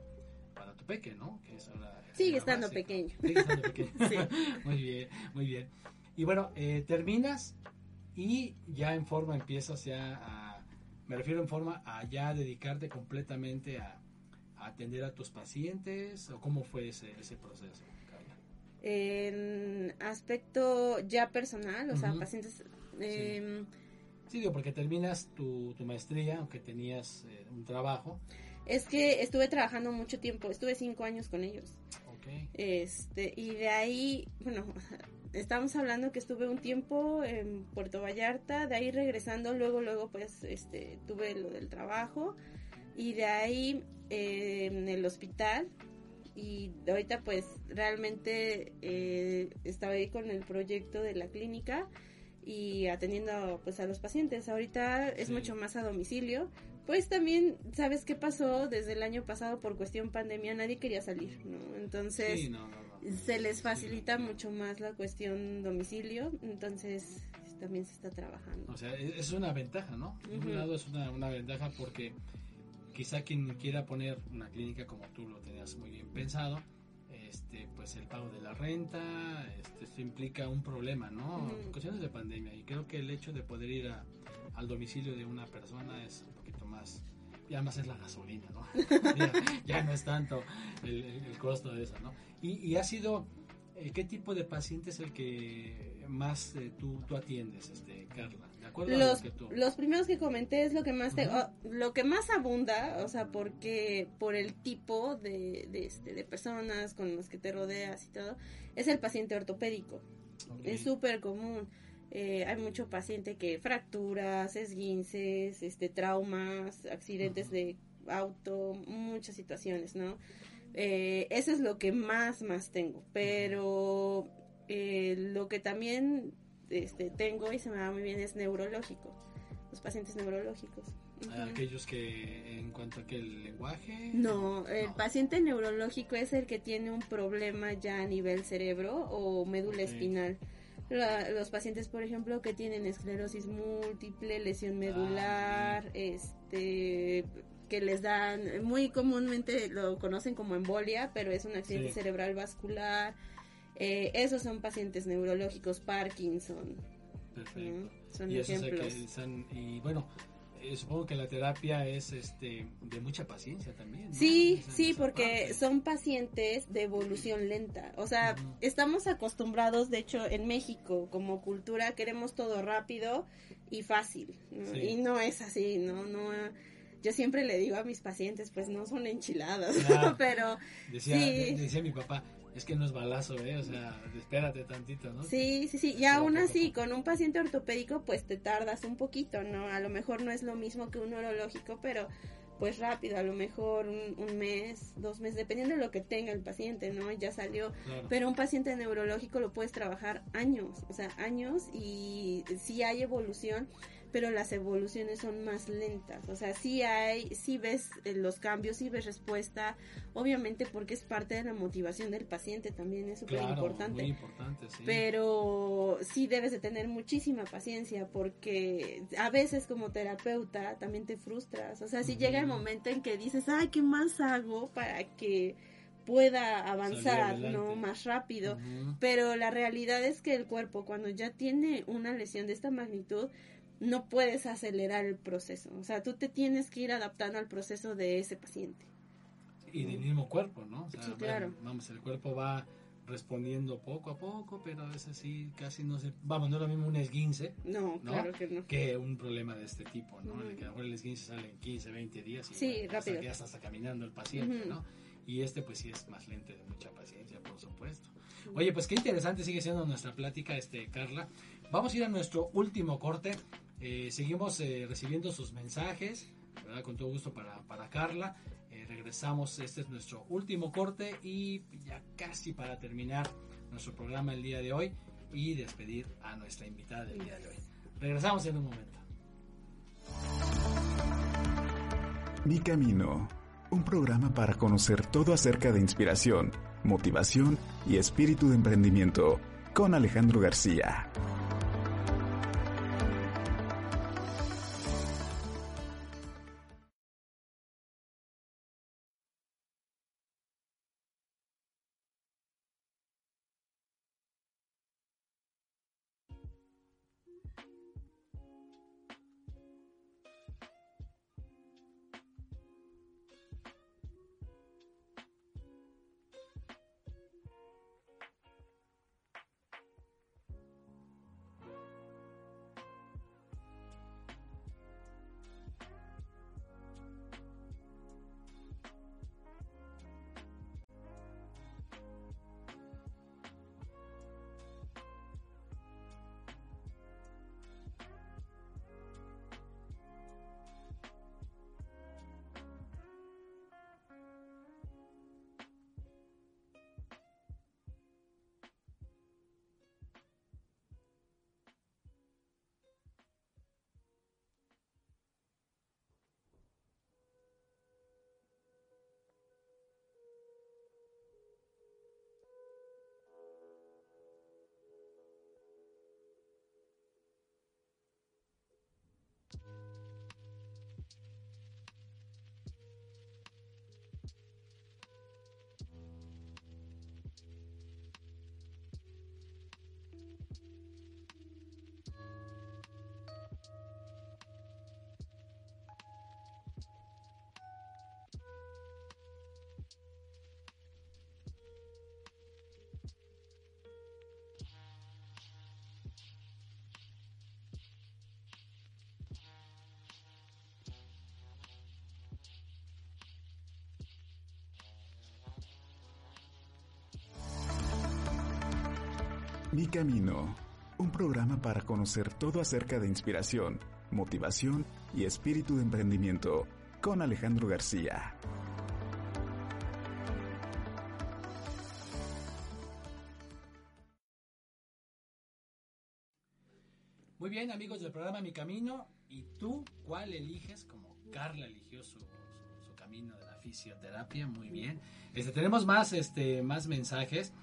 Speaker 3: para tu peque, ¿no? Que eso era-
Speaker 4: Sigue
Speaker 3: era
Speaker 4: estando
Speaker 3: básico.
Speaker 4: pequeño.
Speaker 3: Sigue estando pequeño. <laughs> <laughs> Muy bien, muy bien. Y bueno, eh, terminas y ya en forma empiezas ya a, me refiero en forma a ya dedicarte completamente a atender a tus pacientes o cómo fue ese, ese proceso, Carla?
Speaker 4: En aspecto ya personal, o sea, pacientes... em,
Speaker 3: Sí, digo, porque terminas tu, tu maestría, aunque tenías eh, un trabajo.
Speaker 4: Es que estuve trabajando mucho tiempo, estuve cinco años con ellos.
Speaker 3: Ok.
Speaker 4: Este, y de ahí, bueno, <laughs> estamos hablando que estuve un tiempo en Puerto Vallarta, de ahí regresando, luego, luego, pues, este, tuve lo del trabajo, y de ahí eh, en el hospital, y ahorita, pues, realmente eh, estaba ahí con el proyecto de la clínica y atendiendo, pues, a los pacientes. Ahorita es
Speaker 3: Sí.
Speaker 4: mucho más a domicilio. Pues también, ¿sabes qué pasó? Desde el año pasado por cuestión pandemia nadie quería salir, ¿no? Entonces
Speaker 3: Sí, no, no, no.
Speaker 4: se les facilita mucho más la cuestión domicilio, entonces también se está trabajando.
Speaker 3: O sea, es una ventaja, ¿no? De un
Speaker 4: Ujú.
Speaker 3: lado es una, una ventaja porque quizá quien quiera poner una clínica como tú lo tenías muy bien pensado, este, pues el pago de la renta, este, esto implica un problema, ¿no?
Speaker 4: Ujú.
Speaker 3: Cuestiones de pandemia. Y creo que el hecho de poder ir a- al domicilio de una persona es un poquito más, ya más es la gasolina, ¿no? <laughs> ya, ya no es tanto el, costo de eso, ¿no? Y, y ha sido, ¿qué tipo de paciente es el que más eh, tú, tú atiendes, este, Carla? ¿De acuerdo a lo
Speaker 4: Los,
Speaker 3: que tú?
Speaker 4: los primeros que comenté es lo que más te, oh, lo que más abunda, o sea, porque por el tipo de, de, este, de personas con las que te rodeas y todo, es el paciente ortopédico. Es súper común. Eh, hay mucho paciente que fracturas, esguinces, este, traumas, accidentes de auto, muchas situaciones, ¿no? Eh, eso es lo que más, más tengo. Pero eh, lo que también este, tengo y se me va muy bien es neurológico. Los pacientes neurológicos.
Speaker 3: Aquellos que, en cuanto a que el lenguaje.
Speaker 4: No, el
Speaker 3: No.
Speaker 4: paciente neurológico es el que tiene un problema ya a nivel cerebro o médula espinal. La- los pacientes, por ejemplo, que tienen esclerosis múltiple, lesión medular, este que les dan, muy comúnmente lo conocen como embolia, pero es un accidente
Speaker 3: Sí.
Speaker 4: cerebral vascular. Eh, esos son pacientes neurológicos, Parkinson,
Speaker 3: Perfecto.
Speaker 4: ¿no? son
Speaker 3: Y, que
Speaker 4: ejemplos.
Speaker 3: y bueno, eh, supongo que la terapia es este de mucha paciencia también. ¿no?
Speaker 4: Sí,
Speaker 3: Esa-
Speaker 4: sí,
Speaker 3: esa
Speaker 4: porque
Speaker 3: parte.
Speaker 4: son pacientes de evolución lenta. O sea, estamos acostumbrados, de hecho, en México como cultura queremos todo rápido y fácil. ¿no?
Speaker 3: Sí.
Speaker 4: Y no es así, ¿no? no Yo siempre le digo a mis pacientes, pues no son enchiladas,
Speaker 3: Claro. <laughs>
Speaker 4: pero
Speaker 3: Decía,
Speaker 4: sí.
Speaker 3: de- decía mi papá, es que no es balazo, ¿eh? O sea, espérate tantito, ¿no?
Speaker 4: Sí, sí, sí. Y aún así, con un paciente ortopédico, pues te tardas un poquito, ¿no? A lo mejor no es lo mismo que un neurológico, pero pues rápido, a lo mejor un, un mes, dos meses, dependiendo de lo que tenga el paciente, ¿no? Ya salió.
Speaker 3: Claro.
Speaker 4: Pero un paciente neurológico lo puedes trabajar años, o sea, años y sí hay evolución, pero las evoluciones son más lentas, o sea, sí hay, sí ves eh, los cambios, sí ves respuesta, obviamente porque es parte de la motivación del paciente también, es súper
Speaker 3: claro,
Speaker 4: importante
Speaker 3: muy importante, sí.
Speaker 4: pero sí debes de tener muchísima paciencia porque a veces como terapeuta también te frustras. O sea, si llega el momento en que dices, ay, ¿qué más hago para que pueda avanzar, no más rápido? Pero la realidad es que el cuerpo cuando ya tiene una lesión de esta magnitud no puedes acelerar el proceso. O sea, tú te tienes que ir adaptando al proceso de ese paciente.
Speaker 3: Y del mismo cuerpo, ¿no? O sea,
Speaker 4: Sí,
Speaker 3: bueno,
Speaker 4: claro.
Speaker 3: vamos, el cuerpo va respondiendo poco a poco, pero a veces sí, casi no se... Vamos, no es lo mismo un esguince
Speaker 4: No,
Speaker 3: ¿No?
Speaker 4: claro que no.
Speaker 3: que un problema de este tipo, ¿no?
Speaker 4: Ujú.
Speaker 3: De que a lo mejor el esguince sale en 15, 20 días y
Speaker 4: Sí,
Speaker 3: hasta
Speaker 4: rápido.
Speaker 3: que ya está, está caminando el paciente. ¿no? Y este pues sí es más lento de mucha paciencia, por supuesto. Oye, pues qué interesante sigue siendo nuestra plática, este Carla. Vamos a ir a nuestro último corte. Eh, seguimos eh, recibiendo sus mensajes, ¿verdad? Con todo gusto para, para Carla. Eh, regresamos, este es nuestro último corte y ya casi para terminar nuestro programa el día de hoy y despedir a nuestra invitada del día de hoy. Regresamos en un momento.
Speaker 2: Mi Camino, un programa para conocer todo acerca de inspiración, motivación y espíritu de emprendimiento, con Alejandro García. あ。Mi Camino, un programa para conocer todo acerca de inspiración, motivación y espíritu de emprendimiento, con Alejandro García.
Speaker 3: Muy bien, amigos del programa Mi Camino. ¿Y tú cuál eliges? Como Carla eligió su, camino de la fisioterapia. Muy bien. Este, tenemos más, este, más mensajes.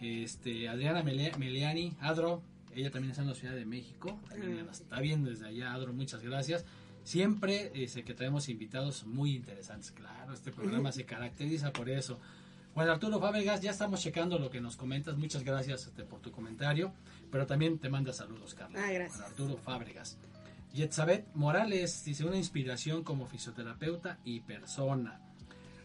Speaker 3: Este, Adriana Meliani, Adro, ella también está en la Ciudad de México. También
Speaker 4: Mm.
Speaker 3: está viendo desde allá, Adro, muchas gracias. Siempre este, que traemos invitados muy interesantes. Claro, este programa <laughs> se caracteriza por eso. Juan Arturo Fábregas, ya estamos checando lo que nos comentas. Muchas gracias este, por tu comentario. Pero también te manda saludos, Carla.
Speaker 4: Ah, gracias.
Speaker 3: Juan Arturo Fábregas. Yetzabet Morales dice una inspiración como fisioterapeuta y persona.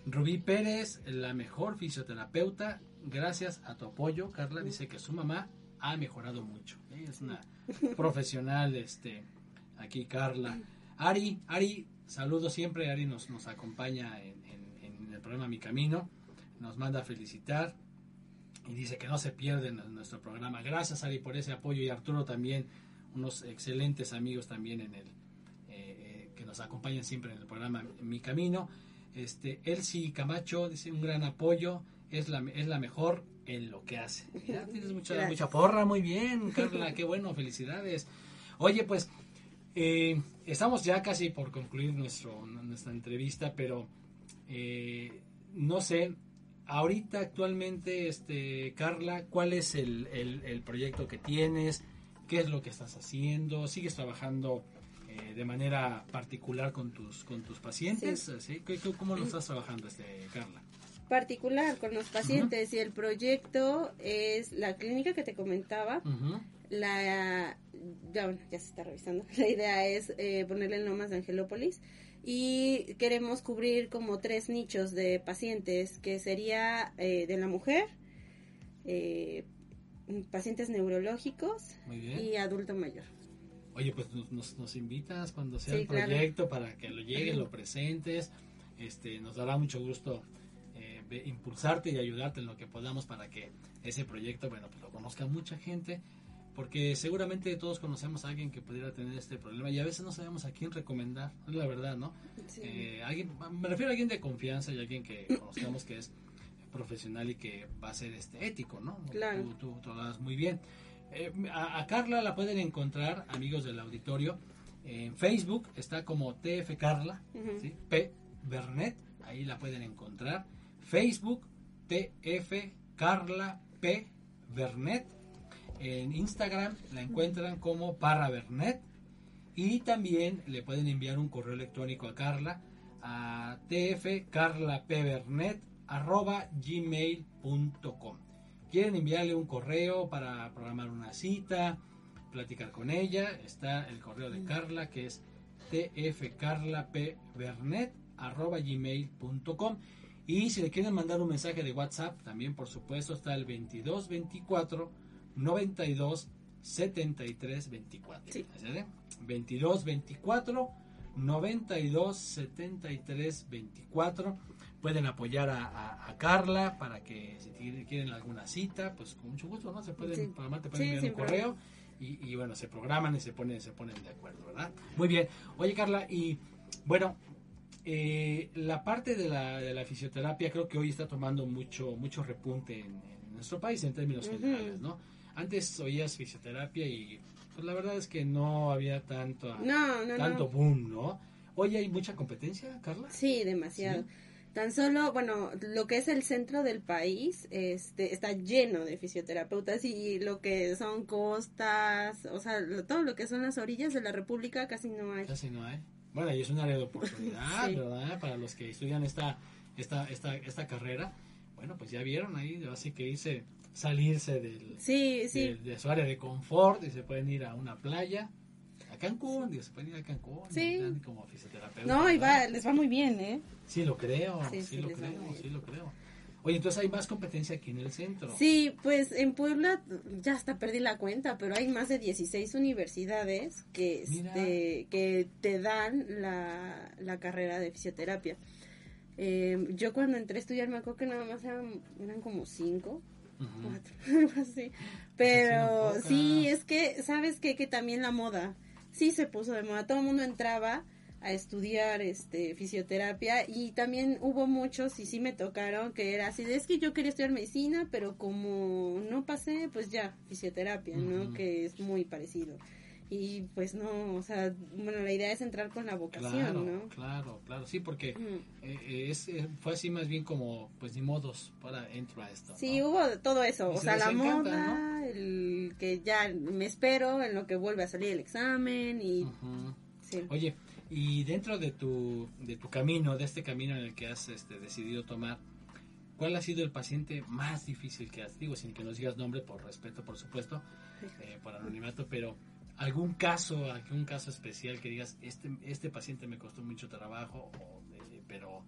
Speaker 3: Rubí Pérez, la mejor fisioterapeuta. Gracias a tu apoyo, Carla dice que su mamá ha mejorado mucho. Ella Es una profesional, este, aquí Carla. Ari, Ari, saludos siempre. Ari nos, nos acompaña en, el programa Mi Camino. Nos manda a felicitar y dice que no se pierden en nuestro programa. Gracias Ari por ese apoyo y Arturo también, unos excelentes amigos también en el eh, eh, que nos acompañan siempre en el programa Mi Camino. Este Elsie Camacho dice un gran apoyo, es la es la mejor en lo que hace. <laughs> Mira, tienes mucha mucha porra, muy bien, Carla, qué bueno, felicidades. Oye, pues eh, estamos ya casi por concluir nuestro, nuestra entrevista, pero eh, no sé, ahorita actualmente, este, Carla, ¿cuál es el, el- el proyecto que tienes? ¿Qué es lo que estás haciendo? ¿Sigues trabajando eh, de manera particular con tus, con tus pacientes? ¿Sí? ¿Qué- qué- ¿Cómo lo estás trabajando, este, Carla?
Speaker 4: Particular con los pacientes y el proyecto es la clínica que te comentaba. La ya, bueno, ya se está revisando. <laughs> La idea es eh, ponerle el Lomas de Angelópolis y queremos cubrir como tres nichos de pacientes que sería eh, de la mujer, eh, pacientes neurológicos y adulto mayor.
Speaker 3: Oye, pues nos, nos, invitas cuando sea
Speaker 4: Sí,
Speaker 3: el
Speaker 4: claro.
Speaker 3: proyecto para que lo llegues, lo <clears throat> presentes. Este, nos dará mucho gusto impulsarte y ayudarte en lo que podamos para que ese proyecto, bueno, pues lo conozca mucha gente. Porque seguramente todos conocemos a alguien que pudiera tener este problema y a veces no sabemos a quién recomendar, es la verdad, ¿no?
Speaker 4: Sí.
Speaker 3: Eh, alguien, me refiero a alguien de confianza y alguien que <clears throat> conozcamos que es profesional y que va a ser este ético, ¿no?
Speaker 4: Claro.
Speaker 3: Tú, tú, tú muy bien. Eh, a, a Carla la pueden encontrar, amigos del auditorio, en Facebook, está como TF Carla,
Speaker 4: Ujú.
Speaker 3: ¿sí? P Bernet, ahí la pueden encontrar. Facebook, TF Carla P Bernet. En Instagram la encuentran como Parra Bernet. Y también le pueden enviar un correo electrónico a Carla a tfcarlapebernet.gmail.com Quieren enviarle un correo para programar una cita, platicar con ella, está el correo de Carla que es tfcarlapebernet.gmail.com y si le quieren mandar un mensaje de WhatsApp, también por supuesto está el 2224 92 73 24.
Speaker 4: Sí.
Speaker 3: ¿Así es? 22 24 92 73 24. Pueden apoyar a, a- a Carla para que si quieren alguna cita, pues con mucho gusto, ¿no? Se pueden
Speaker 4: Sí.
Speaker 3: programar, te pueden enviar un correo y, y, bueno, se programan y se ponen, se ponen de acuerdo, ¿verdad? Muy bien. Oye, Carla, y bueno, eh, la parte de la, de la fisioterapia creo que hoy está tomando mucho, mucho repunte en, en nuestro país en términos
Speaker 4: Ujú.
Speaker 3: generales, ¿no? Antes oías fisioterapia y pues la verdad es que no había tanto,
Speaker 4: No, no,
Speaker 3: tanto
Speaker 4: no.
Speaker 3: boom, ¿no? Hoy hay mucha competencia, Carla.
Speaker 4: Sí, demasiado.
Speaker 3: Sí.
Speaker 4: Tan solo, bueno, lo que es el centro del país este, está lleno de fisioterapeutas y lo que son costas, o sea, lo- todo lo que son las orillas de la República casi no hay.
Speaker 3: Casi no hay. Bueno, y es un área de oportunidad, <laughs>
Speaker 4: Sí.
Speaker 3: ¿verdad? Para los que estudian esta, esta, esta, esta carrera. Bueno, pues ya vieron ahí, así que hice salirse del,
Speaker 4: Sí, sí.
Speaker 3: de, de su área de confort y se pueden ir a una playa, a Cancún, digo, se pueden ir a Cancún,
Speaker 4: Sí.
Speaker 3: como fisioterapeuta.
Speaker 4: No, y va, les va muy bien, ¿eh?
Speaker 3: Sí, lo creo, sí, lo creo, sí lo creo. Oye, entonces hay más competencia aquí en el centro.
Speaker 4: Sí, pues en Puebla ya hasta perdí la cuenta, pero hay más de 16 universidades que, este, que te dan la, la carrera de fisioterapia. Eh, yo cuando entré a estudiar me acuerdo que nada más eran, eran como cinco,
Speaker 3: Ujú.
Speaker 4: cuatro, <laughs> algo así. Pero
Speaker 3: Pues sí,
Speaker 4: es que, ¿sabes qué? Que también la moda sí se puso de moda. Todo el mundo entraba a estudiar este fisioterapia y también hubo muchos y sí me tocaron que era así de es que yo quería estudiar medicina pero como no pasé pues ya fisioterapia no que es muy parecido y pues no o sea bueno la idea es entrar con la vocación
Speaker 3: Claro,
Speaker 4: no
Speaker 3: claro, claro, sí, porque
Speaker 4: Ujú.
Speaker 3: eh, es, fue así más bien como, pues ni modos, para entro a esto.
Speaker 4: Sí,
Speaker 3: ¿no?
Speaker 4: hubo todo eso,
Speaker 3: Y
Speaker 4: o
Speaker 3: se
Speaker 4: sea, la
Speaker 3: encanta,
Speaker 4: moda, el que ya me espero en lo que vuelve a salir el examen y sí.
Speaker 3: Oye, y dentro de tu, de tu camino, de este camino en el que has este, decidido tomar, ¿cuál ha sido el paciente más difícil que has? Digo, sin que nos digas nombre, por respeto, por supuesto, eh, por anonimato, pero algún caso, algún caso especial que digas, este, este paciente me costó mucho trabajo, o, eh, pero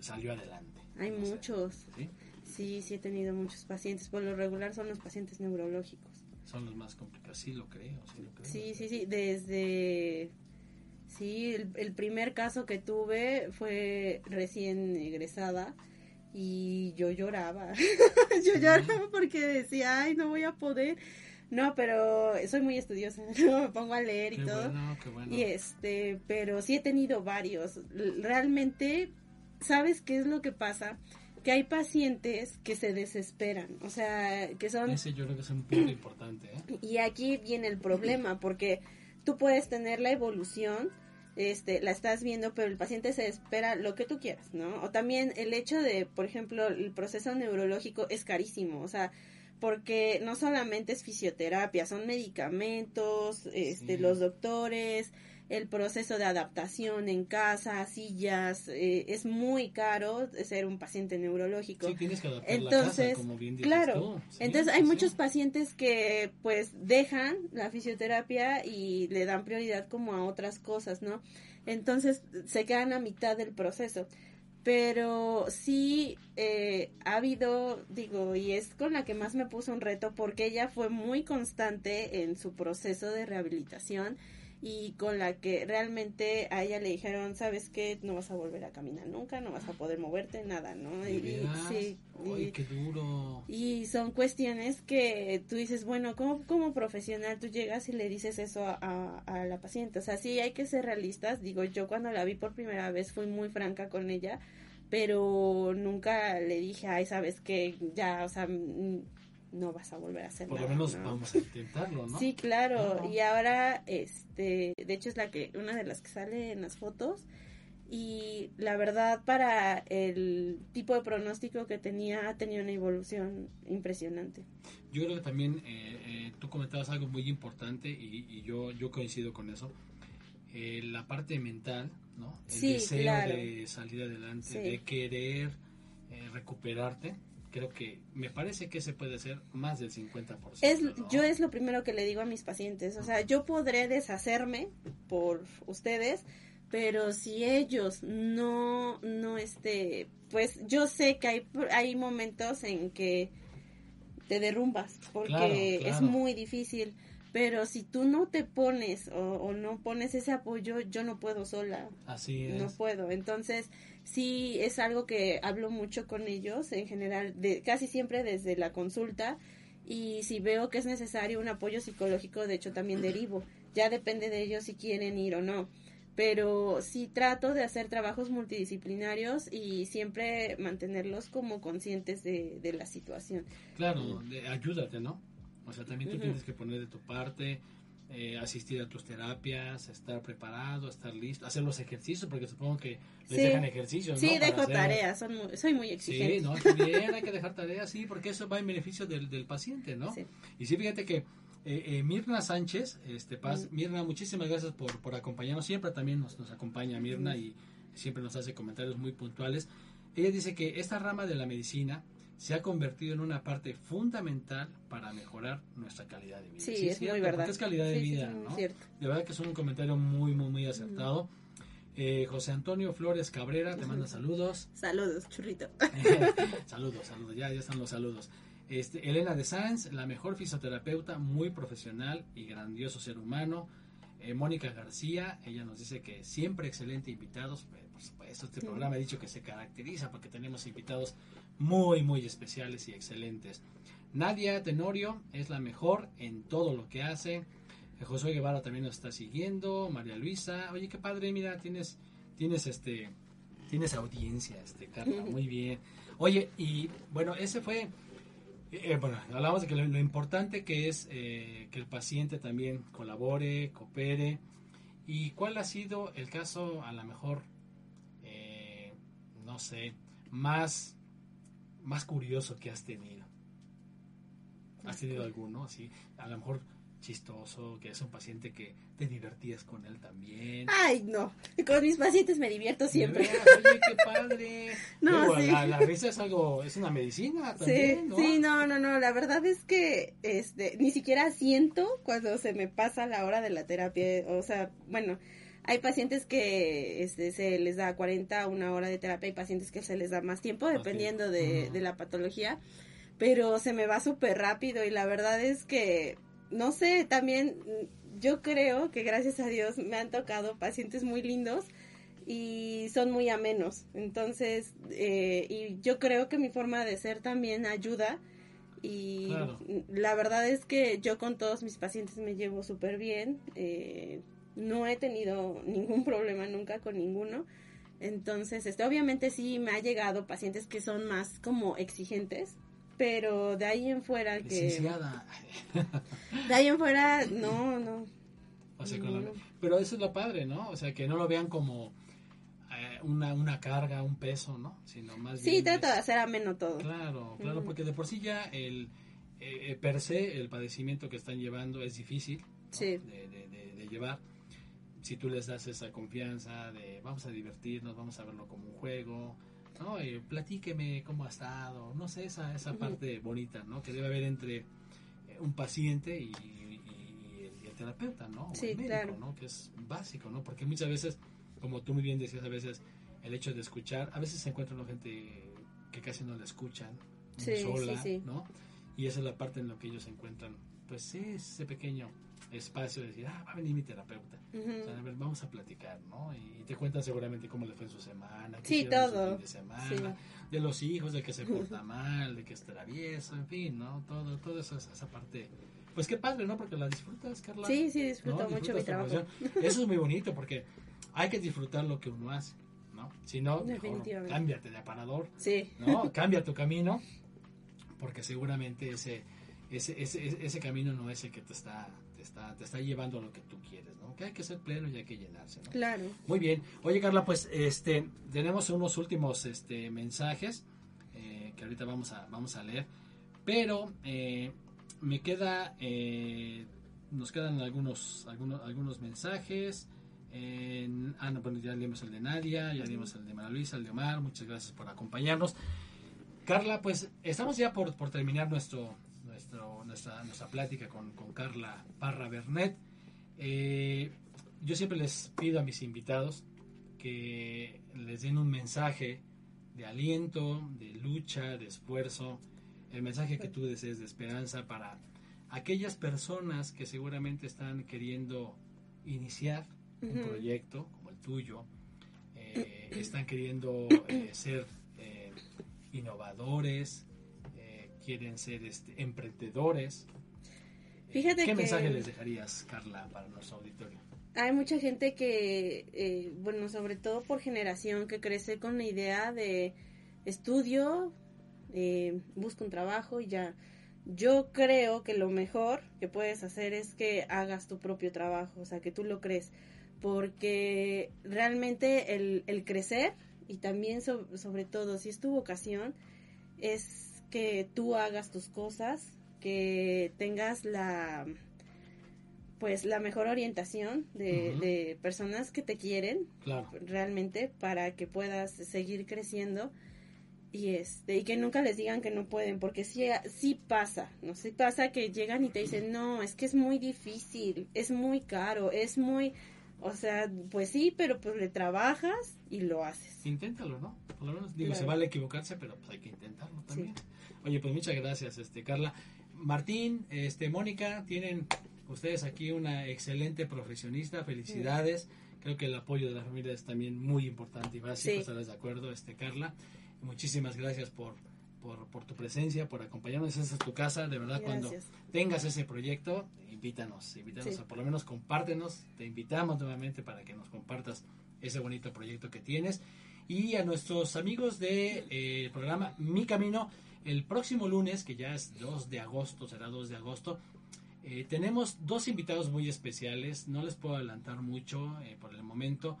Speaker 3: salió adelante.
Speaker 4: Hay
Speaker 3: No sé.
Speaker 4: muchos.
Speaker 3: ¿Sí?
Speaker 4: Sí, sí he tenido muchos pacientes. Por lo regular son los pacientes neurológicos.
Speaker 3: Son los más complicados, sí lo creo, sí lo creo.
Speaker 4: Sí, sí, sí. Desde... Sí, el, el primer caso que tuve fue recién egresada y yo lloraba. <laughs> yo lloraba porque decía, ay, no voy a poder. No, pero soy muy estudiosa. <laughs> me pongo a leer y
Speaker 3: Qué
Speaker 4: todo.
Speaker 3: bueno, qué bueno.
Speaker 4: Y este, pero sí he tenido varios. Realmente, ¿sabes qué es lo que pasa? Que hay pacientes que se desesperan, o sea, que son...
Speaker 3: Ese yo creo que es un punto importante, ¿eh?
Speaker 4: Y aquí viene el problema, porque tú puedes tener la evolución, este, la estás viendo, pero el paciente se espera lo que tú quieras, ¿no? O también el hecho de, por ejemplo, el proceso neurológico es carísimo, o sea, porque no solamente es fisioterapia, son medicamentos, este,
Speaker 3: Sí.
Speaker 4: los doctores, el proceso de adaptación en casa, sillas, eh, es muy caro ser un paciente neurológico.
Speaker 3: Sí, tienes que adaptar
Speaker 4: Entonces,
Speaker 3: la casa, como bien dices
Speaker 4: claro,
Speaker 3: tú. Sí,
Speaker 4: entonces hay
Speaker 3: sí.
Speaker 4: muchos pacientes que pues dejan la fisioterapia y le dan prioridad como a otras cosas, ¿no? Entonces se quedan a mitad del proceso. Pero sí eh, ha habido, digo, y es con la que más me puso un reto porque ella fue muy constante en su proceso de rehabilitación y con la que realmente a ella le dijeron, sabes qué, no vas a volver a caminar nunca, no vas a poder moverte, nada, ¿no?
Speaker 3: ¿De
Speaker 4: Y- sí,
Speaker 3: Ay,
Speaker 4: y-
Speaker 3: qué duro.
Speaker 4: y son cuestiones que tú dices, bueno, como, como profesional tú llegas y le dices eso a, a- a la paciente. O sea, sí hay que ser realistas. Digo, yo cuando la vi por primera vez fui muy franca con ella, pero nunca le dije, ay, sabes que ya, o sea, no vas a volver a hacer
Speaker 3: Por lo menos
Speaker 4: ¿no?
Speaker 3: vamos a intentarlo, ¿no? <laughs>
Speaker 4: Sí, claro. Y ahora, este, de hecho es la que, una de las que sale en las fotos. Y la verdad, para el tipo de pronóstico que tenía, ha tenido una evolución impresionante.
Speaker 3: Yo creo que también eh, eh, tú comentabas algo muy importante y, y yo, yo coincido con eso. Eh, la parte mental, ¿no? El
Speaker 4: Sí,
Speaker 3: deseo
Speaker 4: claro.
Speaker 3: de salir adelante,
Speaker 4: Sí.
Speaker 3: de querer eh, recuperarte. Creo que me parece que se puede hacer más del 50%.
Speaker 4: Es,
Speaker 3: ¿no?
Speaker 4: yo es lo primero que le digo a mis pacientes, o sea, yo podré deshacerme por ustedes, pero si ellos no, no, este, pues yo sé que hay, hay momentos en que te derrumbas, porque
Speaker 3: Claro,
Speaker 4: es muy difícil, pero si tú no te pones o, o no pones ese apoyo, yo no puedo sola,
Speaker 3: Así es.
Speaker 4: no puedo. Entonces, sí es algo que hablo mucho con ellos en general, de, casi siempre desde la consulta. Y si veo que es necesario un apoyo psicológico, de hecho también derivo. Ya depende de ellos si quieren ir o no. Pero sí trato de hacer trabajos multidisciplinarios y siempre mantenerlos como conscientes de, de la situación.
Speaker 3: Claro, de- ayúdate, ¿no? O sea, también tú tienes que poner de tu parte, eh, asistir a tus terapias, estar preparado, estar listo, hacer los ejercicios, porque supongo que les
Speaker 4: Sí.
Speaker 3: dejan ejercicios,
Speaker 4: Sí,
Speaker 3: ¿no? Para
Speaker 4: dejo
Speaker 3: hacer-
Speaker 4: tareas, son muy- soy muy
Speaker 3: Sí,
Speaker 4: exigente.
Speaker 3: no, está bien, hay que dejar tareas, sí, porque eso va en beneficio del, del paciente, ¿no?
Speaker 4: Sí.
Speaker 3: Y sí, fíjate que eh, eh, Mirna Sánchez, este Paz,
Speaker 4: Mm.
Speaker 3: Mirna, muchísimas gracias por, por acompañarnos, siempre también nos, nos acompaña Mirna
Speaker 4: Mm.
Speaker 3: y siempre nos hace comentarios muy puntuales. Ella dice que esta rama de la medicina se ha convertido en una parte fundamental para mejorar nuestra calidad de vida.
Speaker 4: Sí,
Speaker 3: Sí,
Speaker 4: es
Speaker 3: cierto,
Speaker 4: muy
Speaker 3: porque
Speaker 4: verdad.
Speaker 3: es calidad de
Speaker 4: Sí,
Speaker 3: vida,
Speaker 4: sí,
Speaker 3: ¿no?
Speaker 4: cierto.
Speaker 3: De verdad que es un comentario muy, muy, muy acertado. Eh, José Antonio Flores Cabrera te manda <laughs> saludos.
Speaker 4: Saludos, churrito. <laughs>
Speaker 3: saludos, saludos, ya, ya están los saludos. Este, Elena de Sáenz, la mejor fisioterapeuta, muy profesional y grandioso ser humano. Eh, Mónica García, ella nos dice que siempre excelente invitados. Por supuesto, este
Speaker 4: Sí.
Speaker 3: programa ha dicho que se caracteriza porque tenemos invitados muy, muy especiales y excelentes. Nadia Tenorio es la mejor en todo lo que hace. Josué Guevara también nos está siguiendo. María Luisa, oye, qué padre, mira, tienes, tienes este, tienes audiencia, este, Carla, <laughs> muy bien. Oye, y bueno, ese fue, eh, bueno, hablamos de que lo, lo importante que es eh, que el paciente también colabore, coopere. ¿Y cuál ha sido el caso, a lo mejor, no sé, más, más curioso que has tenido? ¿Has tenido alguno? Sí, a lo mejor chistoso, que es un paciente que te divertías con él también.
Speaker 4: Ay, no. Con mis pacientes me divierto siempre.
Speaker 3: Veras, Oye, qué padre. <laughs>
Speaker 4: No,
Speaker 3: Luego,
Speaker 4: sí.
Speaker 3: la, la risa es algo, es una medicina
Speaker 4: Sí,
Speaker 3: también, ¿no?
Speaker 4: sí, no, no, no, la verdad es que este, ni siquiera siento cuando se me pasa la hora de la terapia, o sea, bueno, hay pacientes que este, se les da 40 a una hora de terapia, hay pacientes que se les da más tiempo, dependiendo de, la patología, pero se me va súper rápido y la verdad es que, no sé, también mm, yo creo que gracias a Dios me han tocado pacientes muy lindos y son muy amenos. Entonces, eh, y yo creo que mi forma de ser también ayuda. Y
Speaker 3: Claro.
Speaker 4: la verdad es que yo con todos mis pacientes me llevo súper bien. eh, no he tenido ningún problema nunca con ninguno. Entonces, este, obviamente sí me ha llegado pacientes que son más como exigentes, pero de ahí en fuera que
Speaker 3: Licenciada.
Speaker 4: de ahí en fuera no, no.
Speaker 3: O sea, la-. Pero eso es lo padre, ¿no? O sea, que no lo vean como eh, una, una carga, un peso, ¿no? Sino más
Speaker 4: Sí,
Speaker 3: bien
Speaker 4: trato
Speaker 3: es-
Speaker 4: de hacer ameno todo.
Speaker 3: Claro, claro, porque de por sí ya el eh, eh, per se el padecimiento que están llevando es difícil ¿no?
Speaker 4: Sí.
Speaker 3: de, de- de- de llevar. Si tú les das esa confianza de vamos a divertirnos, vamos a verlo como un juego, ¿no? Y platíqueme cómo ha estado, no sé, esa, esa parte bonita, ¿no? Que debe haber entre eh, un paciente y, y- y el terapeuta, ¿no? O
Speaker 4: Sí,
Speaker 3: el médico,
Speaker 4: claro.
Speaker 3: ¿no? Que es básico, ¿no? Porque muchas veces, como tú muy bien decías, a veces el hecho de escuchar, a veces se encuentra una gente que casi no la escuchan,
Speaker 4: Sí,
Speaker 3: sola,
Speaker 4: sí.
Speaker 3: ¿no? Y esa es la parte en la que ellos se encuentran, pues ese pequeño espacio de decir, ah, va a venir mi terapeuta.
Speaker 4: Ujú.
Speaker 3: O sea, a ver, vamos a platicar, ¿no? Y te cuentan seguramente cómo le fue en su semana, qué
Speaker 4: Sí,
Speaker 3: en su
Speaker 4: todo.
Speaker 3: fin de semana,
Speaker 4: Sí.
Speaker 3: de los hijos, de que se <laughs> porta mal, de que es travieso, en fin, ¿no? Todo, todo eso, esa parte. Pues qué padre, ¿no? Porque la disfrutas, Carla.
Speaker 4: Sí, sí, disfruto
Speaker 3: ¿no?
Speaker 4: mucho mi trabajo.
Speaker 3: profesión. Eso es muy bonito porque hay que disfrutar lo que uno hace, ¿no? Si no, mejor cámbiate de aparador,
Speaker 4: Sí.
Speaker 3: ¿no? <laughs> Cambia tu camino, porque seguramente ese, ese, ese, ese- ese camino no es el que te está, te está, te está llevando a lo que tú quieres, ¿no? Que hay que ser pleno y hay que llenarse, ¿no?
Speaker 4: Claro.
Speaker 3: Muy bien. Oye, Carla, pues este tenemos unos últimos este, mensajes eh, que ahorita vamos a, vamos a leer, pero eh, me queda, eh, nos quedan algunos, algunos, algunos mensajes. En, ah, no, bueno, ya leímos el de Nadia, ya leímos el de María Luisa, el de Omar, muchas gracias por acompañarnos. Carla, pues estamos ya por, por terminar nuestro, nuestra, nuestra plática con, con Carla Parra Bernet. Eh, yo siempre les pido a mis invitados que les den un mensaje de aliento, de lucha, de esfuerzo, el mensaje que tú desees de esperanza para aquellas personas que seguramente están queriendo iniciar un
Speaker 4: Ujú.
Speaker 3: proyecto como el tuyo, eh, están queriendo eh, ser eh, innovadores, quieren ser este, emprendedores.
Speaker 4: Fíjate
Speaker 3: ¿Qué
Speaker 4: que-
Speaker 3: mensaje les dejarías, Carla, para nuestro auditorio?
Speaker 4: Hay mucha gente que, eh, bueno, sobre todo por generación, que crece con la idea de estudio, eh, busca un trabajo y ya. Yo creo que lo mejor que puedes hacer es que hagas tu propio trabajo, o sea, que tú lo crees, porque realmente el, el crecer y también so- sobre todo si es tu vocación, es que tú hagas tus cosas, que tengas la pues la mejor orientación de, de personas que te quieren
Speaker 3: Claro.
Speaker 4: realmente para que puedas seguir creciendo y este y que nunca les digan que no pueden porque sí sí pasa no sí pasa que llegan y te dicen no es que es muy difícil es muy caro es muy o sea pues sí pero pues le trabajas y lo haces
Speaker 3: Inténtalo, ¿no? Por lo menos, digo,
Speaker 4: Claro.
Speaker 3: se vale equivocarse, pero pues hay que intentarlo también. Oye, pues muchas gracias, este Carla. Martín, este Mónica, tienen ustedes aquí una excelente profesionista, felicidades. Creo que el apoyo de la familia es también muy importante y básico,
Speaker 4: Sí.
Speaker 3: estarás de acuerdo, este Carla. Muchísimas gracias por, por, por tu presencia, por acompañarnos. Esa es tu casa, de verdad, cuando tengas ese proyecto, invítanos, invítanos,
Speaker 4: Sí.
Speaker 3: o por lo menos compártenos, te invitamos nuevamente para que nos compartas ese bonito proyecto que tienes. Y a nuestros amigos del de, eh, programa Mi Camino, el próximo lunes, que ya es 2 de agosto, será 2 de agosto, eh, tenemos dos invitados muy especiales, no les puedo adelantar mucho eh, por el momento,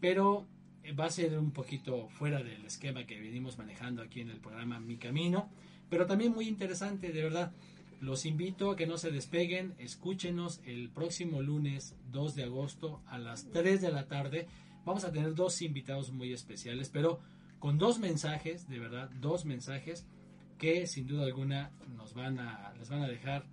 Speaker 3: pero eh, va a ser un poquito fuera del esquema que venimos manejando aquí en el programa Mi Camino, pero también muy interesante, de verdad. Los invito a que no se despeguen, escúchenos el próximo lunes 2 de agosto a las 3 de la tarde. Vamos a tener dos invitados muy especiales, pero con dos mensajes, de verdad, dos mensajes que sin duda alguna nos van a, les van a dejar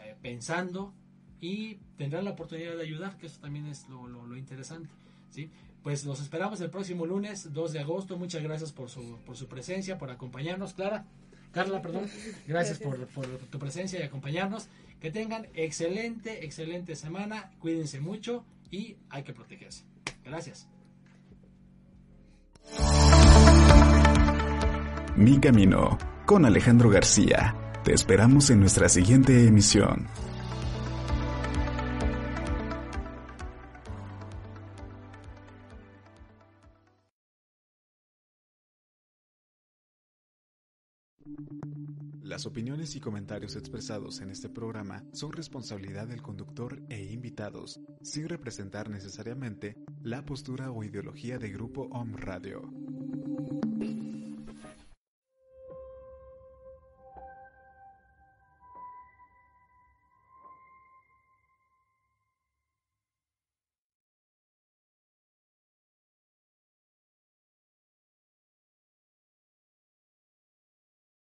Speaker 3: eh, pensando y tendrán la oportunidad de ayudar, que eso también es lo, lo, lo interesante. ¿sí? Pues los esperamos el próximo lunes 2 de agosto. Muchas gracias por su, por su presencia, por acompañarnos, Clara. Carla, perdón. Gracias por, por tu presencia y acompañarnos. Que tengan excelente, excelente semana. Cuídense mucho y hay que protegerse. Gracias.
Speaker 2: Mi Camino, con Alejandro García. Te esperamos en nuestra siguiente emisión. Las opiniones y comentarios expresados en este programa son responsabilidad del conductor e invitados, sin representar necesariamente la postura o ideología de Grupo Om Radio.